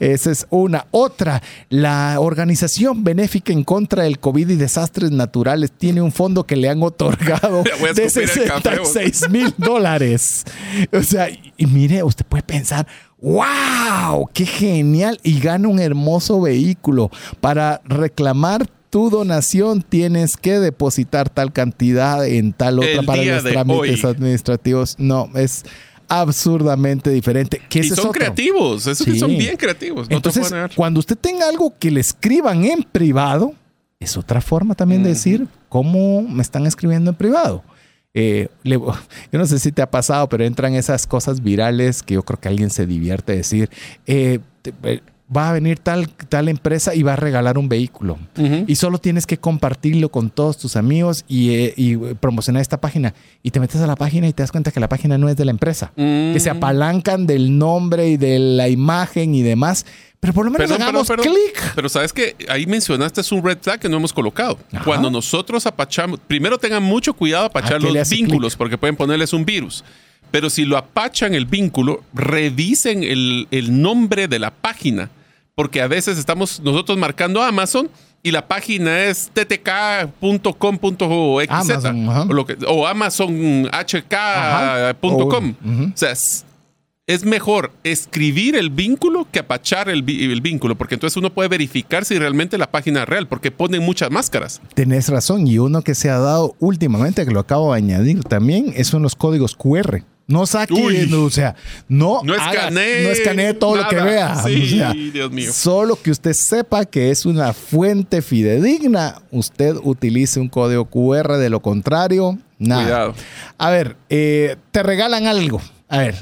Esa es una. Otra, la organización benéfica en contra del COVID y desastres naturales tiene un fondo que le han otorgado [laughs] de escupir el café, vos. 66 mil dólares. O sea, y, mire, usted puede pensar, wow, qué genial. Y gana un hermoso vehículo. Para reclamar tu donación tienes que depositar tal cantidad en tal otra El para los trámites hoy. administrativos. No, es absurdamente diferente. ¿Qué Y es son otro? creativos, esos que Sí. son bien creativos. No Entonces, cuando usted tenga algo que le escriban en privado, es otra forma también de decir cómo me están escribiendo en privado. Eh, le- [laughs] yo no sé si te ha pasado, pero entran esas cosas virales que yo creo que alguien se divierte decir. eh, te- eh, va a venir tal, tal empresa y va a regalar un vehículo. Y solo tienes que compartirlo con todos tus amigos y, eh, y promocionar esta página. Y te metes a la página y te das cuenta que la página no es de la empresa. Mm. Que se apalancan del nombre y de la imagen y demás. Pero por lo menos Perdón, hagamos perdón, perdón. clic. Pero sabes que ahí mencionaste es un red flag que no hemos colocado. Ajá. Cuando nosotros apachamos, primero tengan mucho cuidado apachar ¿A qué le los vínculos porque pueden ponerles un virus. Pero si lo apachan el vínculo, revisen el, el nombre de la página. Porque a veces estamos nosotros marcando Amazon y la página es ttk.com.xz Amazon, o, lo que- o amazonhk.com. Ajá. O- sea, es- es mejor escribir el vínculo que apachar el, el vínculo, porque entonces uno puede verificar si realmente la página es real, porque ponen muchas máscaras. Tenés razón, y uno que se ha dado últimamente, que lo acabo de añadir también, es son los códigos QR. No saque, Uy. o sea, no, No haga- escanee no escanee todo lo que vea. Sí, o sea, Dios mío. Solo que usted sepa que es una fuente fidedigna, usted utilice un código QR, de lo contrario, nada. Cuidado. A ver, eh, te regalan algo. A ver,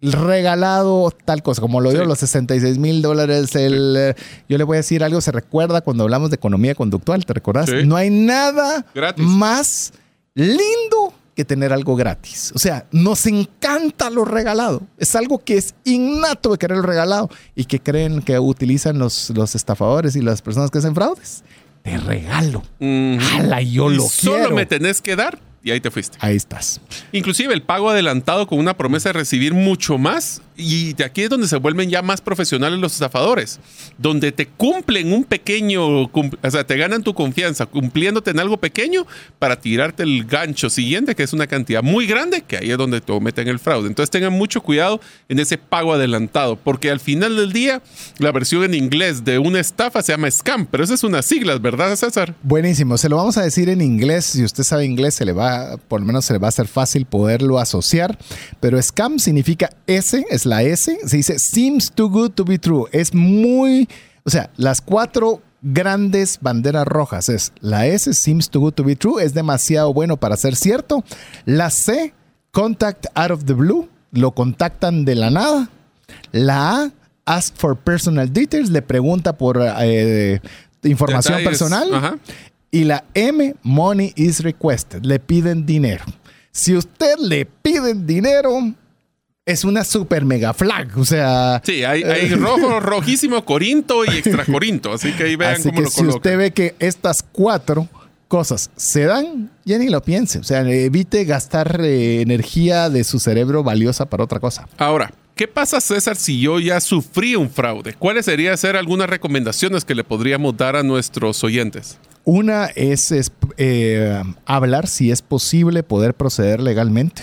regalado tal cosa, como lo dio Sí. los 66 mil dólares. El, eh, yo le voy a decir algo, se recuerda cuando hablamos de economía conductual, ¿te recordás? Sí. No hay nada Gratis. más lindo que tener algo gratis. O sea, nos encanta lo regalado. Es algo que es innato de querer lo regalado y que creen que utilizan los, los estafadores y las personas que hacen fraudes. Te regalo. Ujú. ¡Hala, yo lo solo quiero! me tenés que dar y ahí te fuiste. Ahí estás. Inclusive el pago adelantado con una promesa de recibir mucho más y de aquí es donde se vuelven ya más profesionales los estafadores, donde te cumplen un pequeño, cum- o sea, te ganan tu confianza cumpliéndote en algo pequeño para tirarte el gancho siguiente, que es una cantidad muy grande, que ahí es donde te meten el fraude. Entonces tengan mucho cuidado en ese pago adelantado, porque al final del día la versión en inglés de una estafa se llama scam, pero esas son unas siglas, ¿verdad, César? Buenísimo, se lo vamos a decir en inglés. Si usted sabe inglés, se le va, por lo menos se le va a hacer fácil poderlo asociar. Pero scam significa S, es la S. Se dice seems too good to be true. Es muy, o sea, las cuatro grandes banderas rojas es la S, seems too good to be true, es demasiado bueno para ser cierto. La C, contact out of the blue, lo contactan de la nada. La A, ask for personal details, le pregunta por eh, información Detalles. personal. Ajá. Y la M, money is requested, le piden dinero. Si usted le piden dinero, es una super mega flag. O sea, Sí, hay, hay rojo, [laughs] rojísimo, corinto y extra corinto. Así que ahí vean así cómo que lo si usted ve que estas cuatro cosas se dan, ya ni lo piense. O sea, evite gastar eh, energía de su cerebro valiosa para otra cosa. Ahora, ¿qué pasa, César, si yo ya sufrí un fraude? ¿Cuáles serían ser algunas recomendaciones que le podríamos dar a nuestros oyentes? Una es, es, eh, hablar si es posible poder proceder legalmente.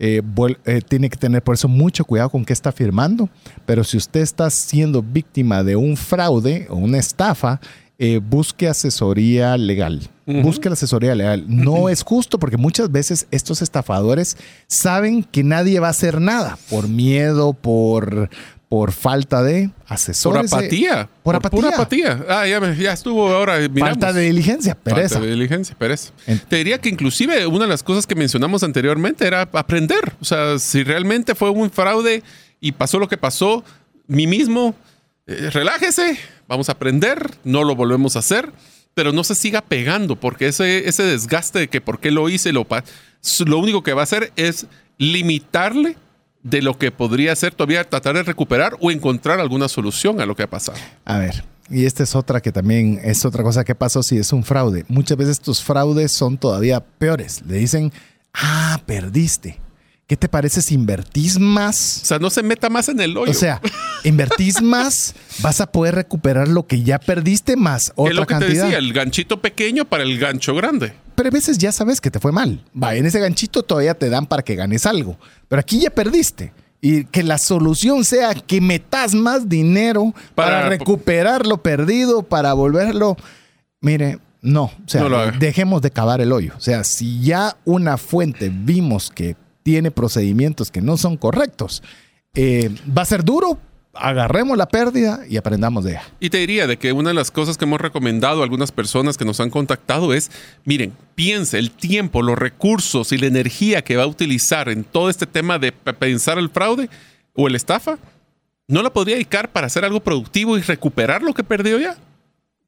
Eh, eh, tiene que tener por eso mucho cuidado con qué está firmando. Pero si usted está siendo víctima de un fraude o una estafa, eh, busque asesoría legal. Busque la asesoría legal. No es justo porque muchas veces estos estafadores saben que nadie va a hacer nada por miedo, por, por falta de Por asesores. apatía. Por apatía. Pura apatía. Ah, ya, ya estuvo ahora. miramos. Falta de diligencia, pereza. Falta de diligencia, pereza. Te diría que inclusive una de las cosas que mencionamos anteriormente era aprender. O sea, si realmente fue un fraude y pasó lo que pasó, mí mismo, eh, relájese, vamos a aprender, no lo volvemos a hacer, pero no se siga pegando porque ese, ese desgaste de que por qué lo hice, lo, lo único que va a hacer es limitarle de lo que podría ser todavía tratar de recuperar o encontrar alguna solución a lo que ha pasado. A ver, y esta es otra que también es otra cosa que pasó si es un fraude. Muchas veces estos fraudes son todavía peores. Le dicen, ah, perdiste. ¿Qué te parece si invertís más? O sea, no se meta más en el hoyo. O sea, invertís [laughs] más, vas a poder recuperar lo que ya perdiste más es otra lo que te cantidad. decía, el ganchito pequeño para el gancho grande. A veces ya sabes que te fue mal. Va, en ese ganchito todavía te dan para que ganes algo. Pero aquí ya perdiste. Y que la solución sea que metas más dinero para, Para- recuperar lo perdido, para volverlo. Mire, no. O sea, No dejemos de cavar el hoyo. O sea, si ya una fuente vimos que tiene procedimientos que no son correctos, eh, va a ser duro. Agarremos la pérdida y aprendamos de ella. Y te diría de que una de las cosas que hemos recomendado a algunas personas que nos han contactado es, miren, piense el tiempo, los recursos y la energía que va a utilizar en todo este tema de pensar el fraude o el estafa, no la podría dedicar para hacer algo productivo y recuperar lo que perdió ya.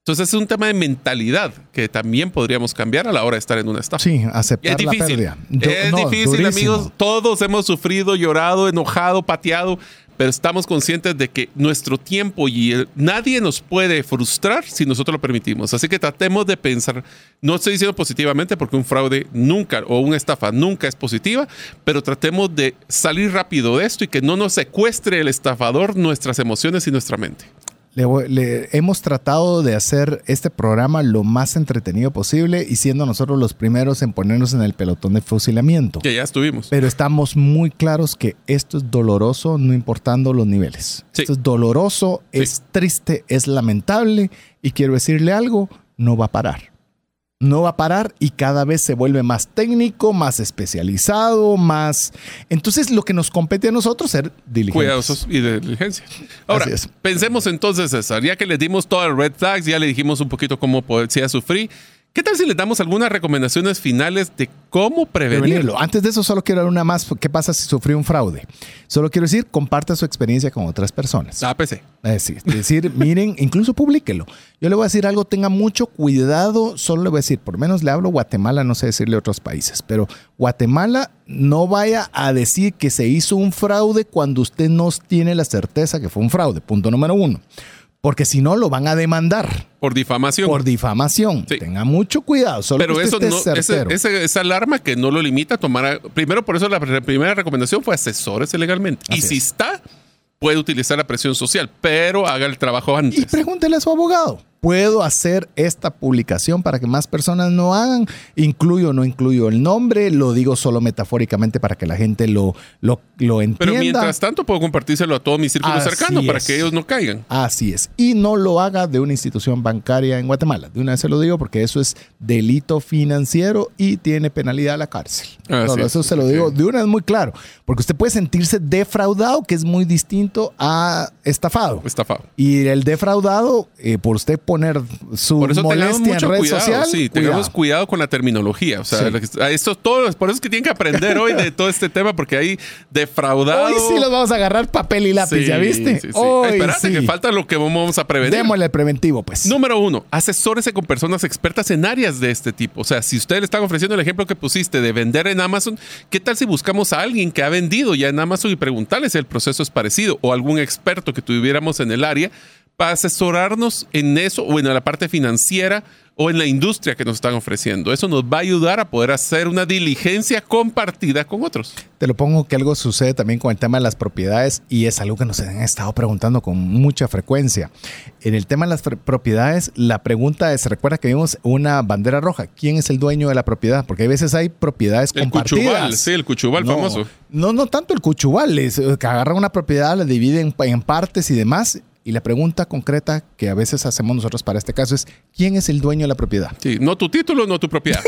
Entonces es un tema de mentalidad que también podríamos cambiar a la hora de estar en una estafa. Sí, aceptar Es difícil. la pérdida. Du- Es no, difícil, durísimo. amigos. Todos hemos sufrido, llorado, enojado, pateado, pero estamos conscientes de que nuestro tiempo y el- nadie nos puede frustrar si nosotros lo permitimos. Así que tratemos de pensar, no estoy diciendo positivamente porque un fraude nunca o una estafa nunca es positiva, pero tratemos de salir rápido de esto y que no nos secuestre el estafador nuestras emociones y nuestra mente. Le voy- le- hemos tratado de hacer este programa lo más entretenido posible y siendo nosotros los primeros en ponernos en el pelotón de fusilamiento. Que ya estuvimos. Pero estamos muy claros que esto es doloroso, no importando los niveles. Sí. Esto es doloroso, Sí. es triste, es lamentable y quiero decirle algo, no va a parar. No va a parar y cada vez se vuelve más técnico, más especializado, más... Entonces lo que nos compete a nosotros es ser diligentes. Cuidadosos y de diligencia. Ahora, pensemos entonces, César, ya que le dimos todas las red flags, ya le dijimos un poquito cómo podía sufrir. ¿Qué tal si le damos algunas recomendaciones finales de cómo prevenirlo? prevenirlo. Antes de eso, solo quiero dar una más. ¿Qué pasa si sufrió un fraude? Solo quiero decir, comparta su experiencia con otras personas. APC. Es decir, decir, [laughs] miren, incluso publíquelo. Yo le voy a decir algo, tenga mucho cuidado. Solo le voy a decir, por lo menos le hablo Guatemala, no sé decirle otros países, pero Guatemala no vaya a decir que se hizo un fraude cuando usted no tiene la certeza que fue un fraude. Punto número uno. Porque si no, lo van a demandar Por difamación. por difamación. Sí. Tenga mucho cuidado. Solo Pero que eso usted no, esté certero. ese- esa alarma que no lo limita a tomar. a- primero, por eso la primera recomendación fue asesórese legalmente. y si es. está, puede utilizar la presión social, pero haga el trabajo antes. Y pregúntele a su abogado. ¿Puedo hacer esta publicación para que más personas no hagan? ¿Incluyo o no incluyo el nombre? Lo digo solo metafóricamente para que la gente lo, lo, lo entienda. Pero mientras tanto, puedo compartírselo a todo mi círculo Así cercano para que ellos no caigan. Así es. Y no lo haga de una institución bancaria en Guatemala. De una vez se lo digo porque eso es delito financiero y tiene penalidad a la cárcel. Es, eso se lo digo de una vez muy claro. Porque usted puede sentirse defraudado, que es muy distinto a estafado. Estafado. Y el defraudado, eh, por usted poner su Por eso molestia en mucho red cuidado. social, sí, cuidado. tengamos cuidado con la terminología. O sea, Sí. esto todo, por eso es que tienen que aprender hoy de todo este tema, porque hay defraudado. Hoy sí los vamos a agarrar papel y lápiz, Sí, ¿ya viste? sí. Hoy Espérate, que falta lo que vamos a prevenir. Démosle el preventivo, pues. Número uno, asesórese con personas expertas en áreas de este tipo. O sea, si ustedes le están ofreciendo el ejemplo que pusiste de vender en Amazon, ¿qué tal si buscamos a alguien que ha vendido ya en Amazon y preguntarle si el proceso es parecido o algún experto que tuviéramos en el área para asesorarnos en eso o en la parte financiera o en la industria que nos están ofreciendo? Eso nos va a ayudar a poder hacer una diligencia compartida con otros. Te lo pongo que algo sucede también con el tema de las propiedades y es algo que nos han estado preguntando con mucha frecuencia. En el tema de las propiedades, la pregunta es, recuerda que vimos una bandera roja, ¿quién es el dueño de la propiedad? Porque hay veces hay propiedades El compartidas. cuchubal, sí, el cuchubal no, famoso. No, no tanto el cuchubal, es eh, que agarran una propiedad, la dividen en partes y demás. Y la pregunta concreta que a veces hacemos nosotros para este caso es, ¿quién es el dueño de la propiedad? Sí, no tu título, no tu propiedad.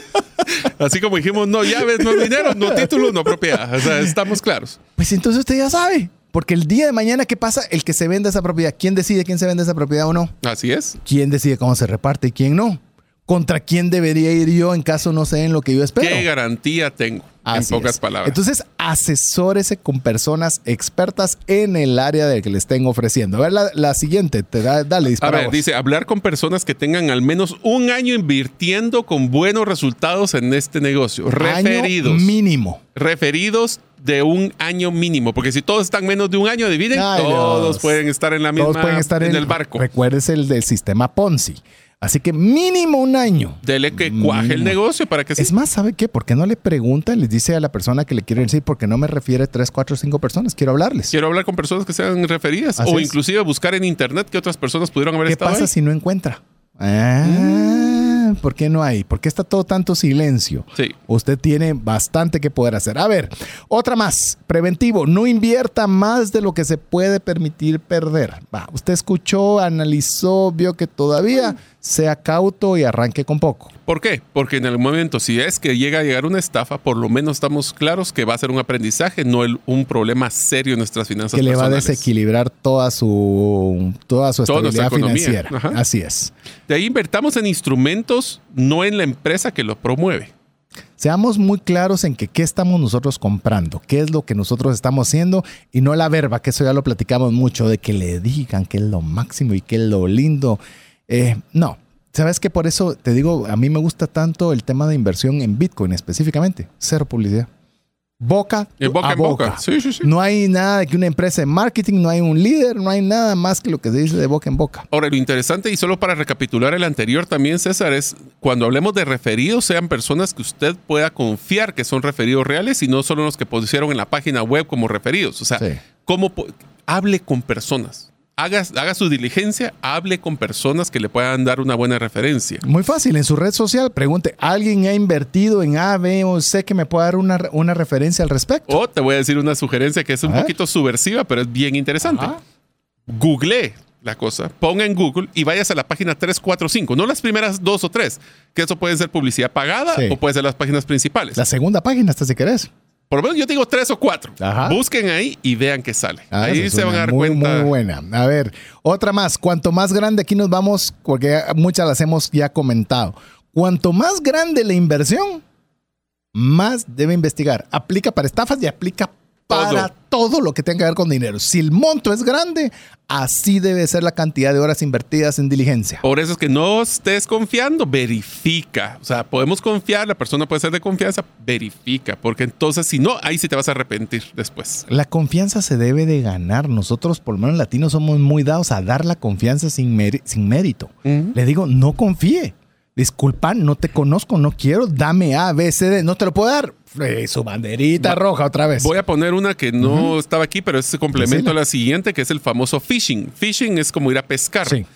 [laughs] Así como dijimos, no llaves, no dinero, no título, no propiedad. O sea, estamos claros. Pues entonces usted ya sabe. Porque el día de mañana, ¿qué pasa? El que se vende esa propiedad, ¿quién decide quién se vende esa propiedad o no? Así es. ¿Quién decide cómo se reparte y quién no? ¿Contra quién debería ir yo en caso no se den lo que yo espero? ¿Qué garantía tengo? Así en pocas es. palabras. Entonces, asesórese con personas expertas en el área de que le estén ofreciendo. A ver, la, la siguiente, te da, dale, a dispara. ver, dice, hablar con personas que tengan al menos un año invirtiendo con buenos resultados en este negocio. Año Referidos. mínimo. referidos de un año mínimo. Porque si todos están menos de un año, dividen, Ay, todos Dios. pueden estar en la misma, Todos pueden estar en, en, el barco. Recuérdese el del sistema Ponzi. Así que mínimo un año. Dele que cuaje el negocio para que sí. Es más, ¿sabe qué? ¿Por qué no le pregunta? Les dice a la persona que le quiere decir, porque no me refiere tres, cuatro, cinco personas. Quiero hablarles. Quiero hablar con personas que sean referidas Así o es. inclusive buscar en internet que otras personas pudieron haber ¿Qué estado pasa ahí. si no encuentra? Ah, ¿Por qué no hay? ¿Por qué está todo tanto silencio? Sí. Usted tiene bastante que poder hacer. A ver, otra más. Preventivo. No invierta más de lo que se puede permitir perder. Va, usted escuchó, analizó, vio que todavía sea cauto y arranque con poco. ¿Por qué? Porque en el momento, si es que llega a llegar una estafa, por lo menos estamos claros que va a ser un aprendizaje, no el- un problema serio en nuestras finanzas que le va a desequilibrar toda su, toda su estabilidad financiera. Ajá. Así es. De ahí invertamos en instrumentos, no en la empresa que lo promueve. Seamos muy claros en que qué estamos nosotros comprando, qué es lo que nosotros estamos haciendo y no la verba, que eso ya lo platicamos mucho, de que le digan que es lo máximo y que es lo lindo. Eh, no, sabes que por eso te digo, a mí me gusta tanto el tema de inversión en Bitcoin específicamente, cero publicidad. Boca, En boca a en boca. Sí, sí, sí. No hay nada de que una empresa de marketing, no hay un líder, no hay nada más que lo que se dice de boca en boca. Ahora, lo interesante, y solo para recapitular el anterior también, César, es cuando hablemos de referidos, sean personas que usted pueda confiar que son referidos reales y no solo los que pusieron en la página web como referidos. O sea, cómo hable con personas. Haga, haga su diligencia, hable con personas que le puedan dar una buena referencia. Muy fácil, en su red social pregunte, ¿alguien ha invertido en A, B o C que me pueda dar una, una referencia al respecto? O te voy a decir una sugerencia que es un poquito subversiva, pero es bien interesante. Ajá. Google la cosa, ponga en Google y vayas a la página 345, no las primeras dos o tres, que eso puede ser publicidad pagada Sí. o puede ser las páginas principales. La segunda página, hasta si querés. Por lo menos yo digo tres o cuatro. Ajá. Busquen ahí y vean qué sale. Ah, ahí se van a dar muy, cuenta. Muy buena. A ver, otra más. Cuanto más grande, aquí nos vamos, porque muchas las hemos ya comentado. Cuanto más grande la inversión, más debe investigar. Aplica para estafas y aplica para todo lo que tenga que ver con dinero. Si el monto es grande, así debe ser la cantidad de horas invertidas en diligencia. Por eso es que no estés confiando, verifica. O sea, podemos confiar, la persona puede ser de confianza, verifica, porque entonces si no, ahí sí te vas a arrepentir después. La confianza se debe de ganar. Nosotros, por lo menos latinos, somos muy dados a dar la confianza sin, sin mérito. Le digo, no confíe. Disculpa, no te conozco, no quiero, dame A, B, C, D, no te lo puedo dar. Eh, su banderita roja otra vez. Voy a poner una que no estaba aquí, pero es complemento a la siguiente, que es el famoso phishing. Phishing es como ir a pescar. Sí.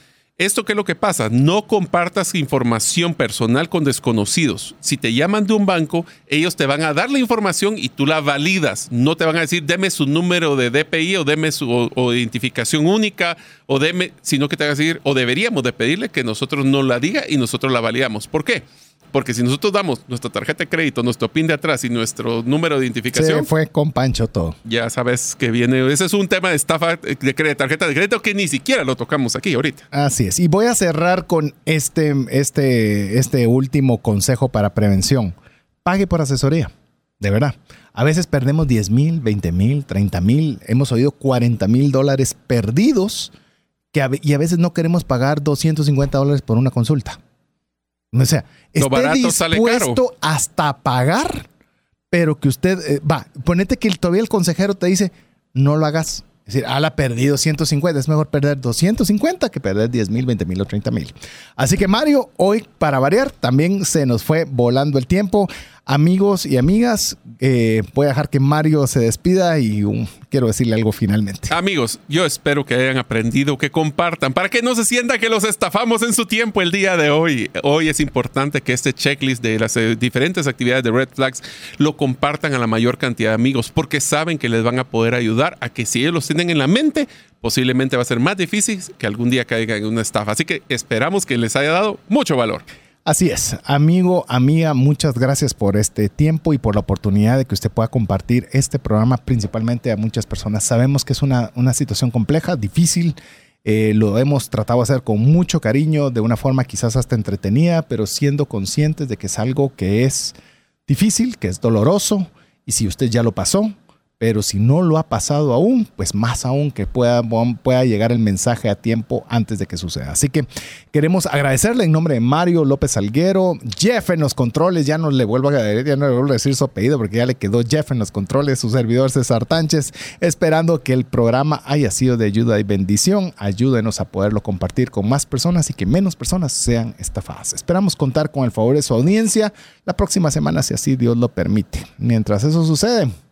¿Esto qué es lo que pasa? No compartas información personal con desconocidos. Si te llaman de un banco, ellos te van a dar la información y tú la validas. No te van a decir, deme su número de DPI o deme su o- identificación única o deme, sino que te van a decir, o deberíamos de pedirle que nosotros no la diga y nosotros la validamos. ¿Por qué? Porque si nosotros damos nuestra tarjeta de crédito, nuestro PIN de atrás y nuestro número de Se identificación, fue con Pancho todo. ya sabes que viene. Ese es un tema de estafa de cre- tarjeta de crédito que ni siquiera lo tocamos aquí ahorita. Así es. Y voy a cerrar con este, este, este último consejo para prevención. Pague por asesoría. De verdad. A veces perdemos 10 mil, 20 mil, 30 mil. Hemos oído 40 mil dólares perdidos que a ve- y a veces no queremos pagar 250 dólares por una consulta. O sea, esté barato sale dispuesto hasta pagar, pero que usted, eh, va, ponete que el- todavía el consejero te dice, no lo hagas. Es decir, ala, perdí 250, es mejor perder 250 que perder 10 mil, 20 mil o 30 mil. Así que Mario, hoy para variar, también se nos fue volando el tiempo. Amigos y amigas, eh, voy a dejar que Mario se despida y um, quiero decirle algo finalmente. Amigos, yo espero que hayan aprendido, que compartan, para que no se sienta que los estafamos en su tiempo el día de hoy. Hoy es importante que este checklist de las eh, diferentes actividades de Red Flags lo compartan a la mayor cantidad de amigos, porque saben que les van a poder ayudar a que si ellos los tienen en la mente, posiblemente va a ser más difícil que algún día caigan en una estafa. Así que esperamos que les haya dado mucho valor. Así es, amigo, amiga, muchas gracias por este tiempo y por la oportunidad de que usted pueda compartir este programa principalmente a muchas personas. Sabemos que es una, una situación compleja, difícil, eh, lo hemos tratado de hacer con mucho cariño, de una forma quizás hasta entretenida, pero siendo conscientes de que es algo que es difícil, que es doloroso, y si usted ya lo pasó, pero si no lo ha pasado aún, pues más aún que pueda, pueda llegar el mensaje a tiempo antes de que suceda. Así que queremos agradecerle en nombre de Mario López Alguero, Jeff en los controles, ya no le vuelvo a, ya no le vuelvo decir su apellido porque ya le quedó Jeff en los controles, su servidor César Tánchez, esperando que el programa haya sido de ayuda y bendición. Ayúdenos a poderlo compartir con más personas y que menos personas sean estafadas. Esperamos contar con el favor de su audiencia la próxima semana, si así Dios lo permite. Mientras eso sucede,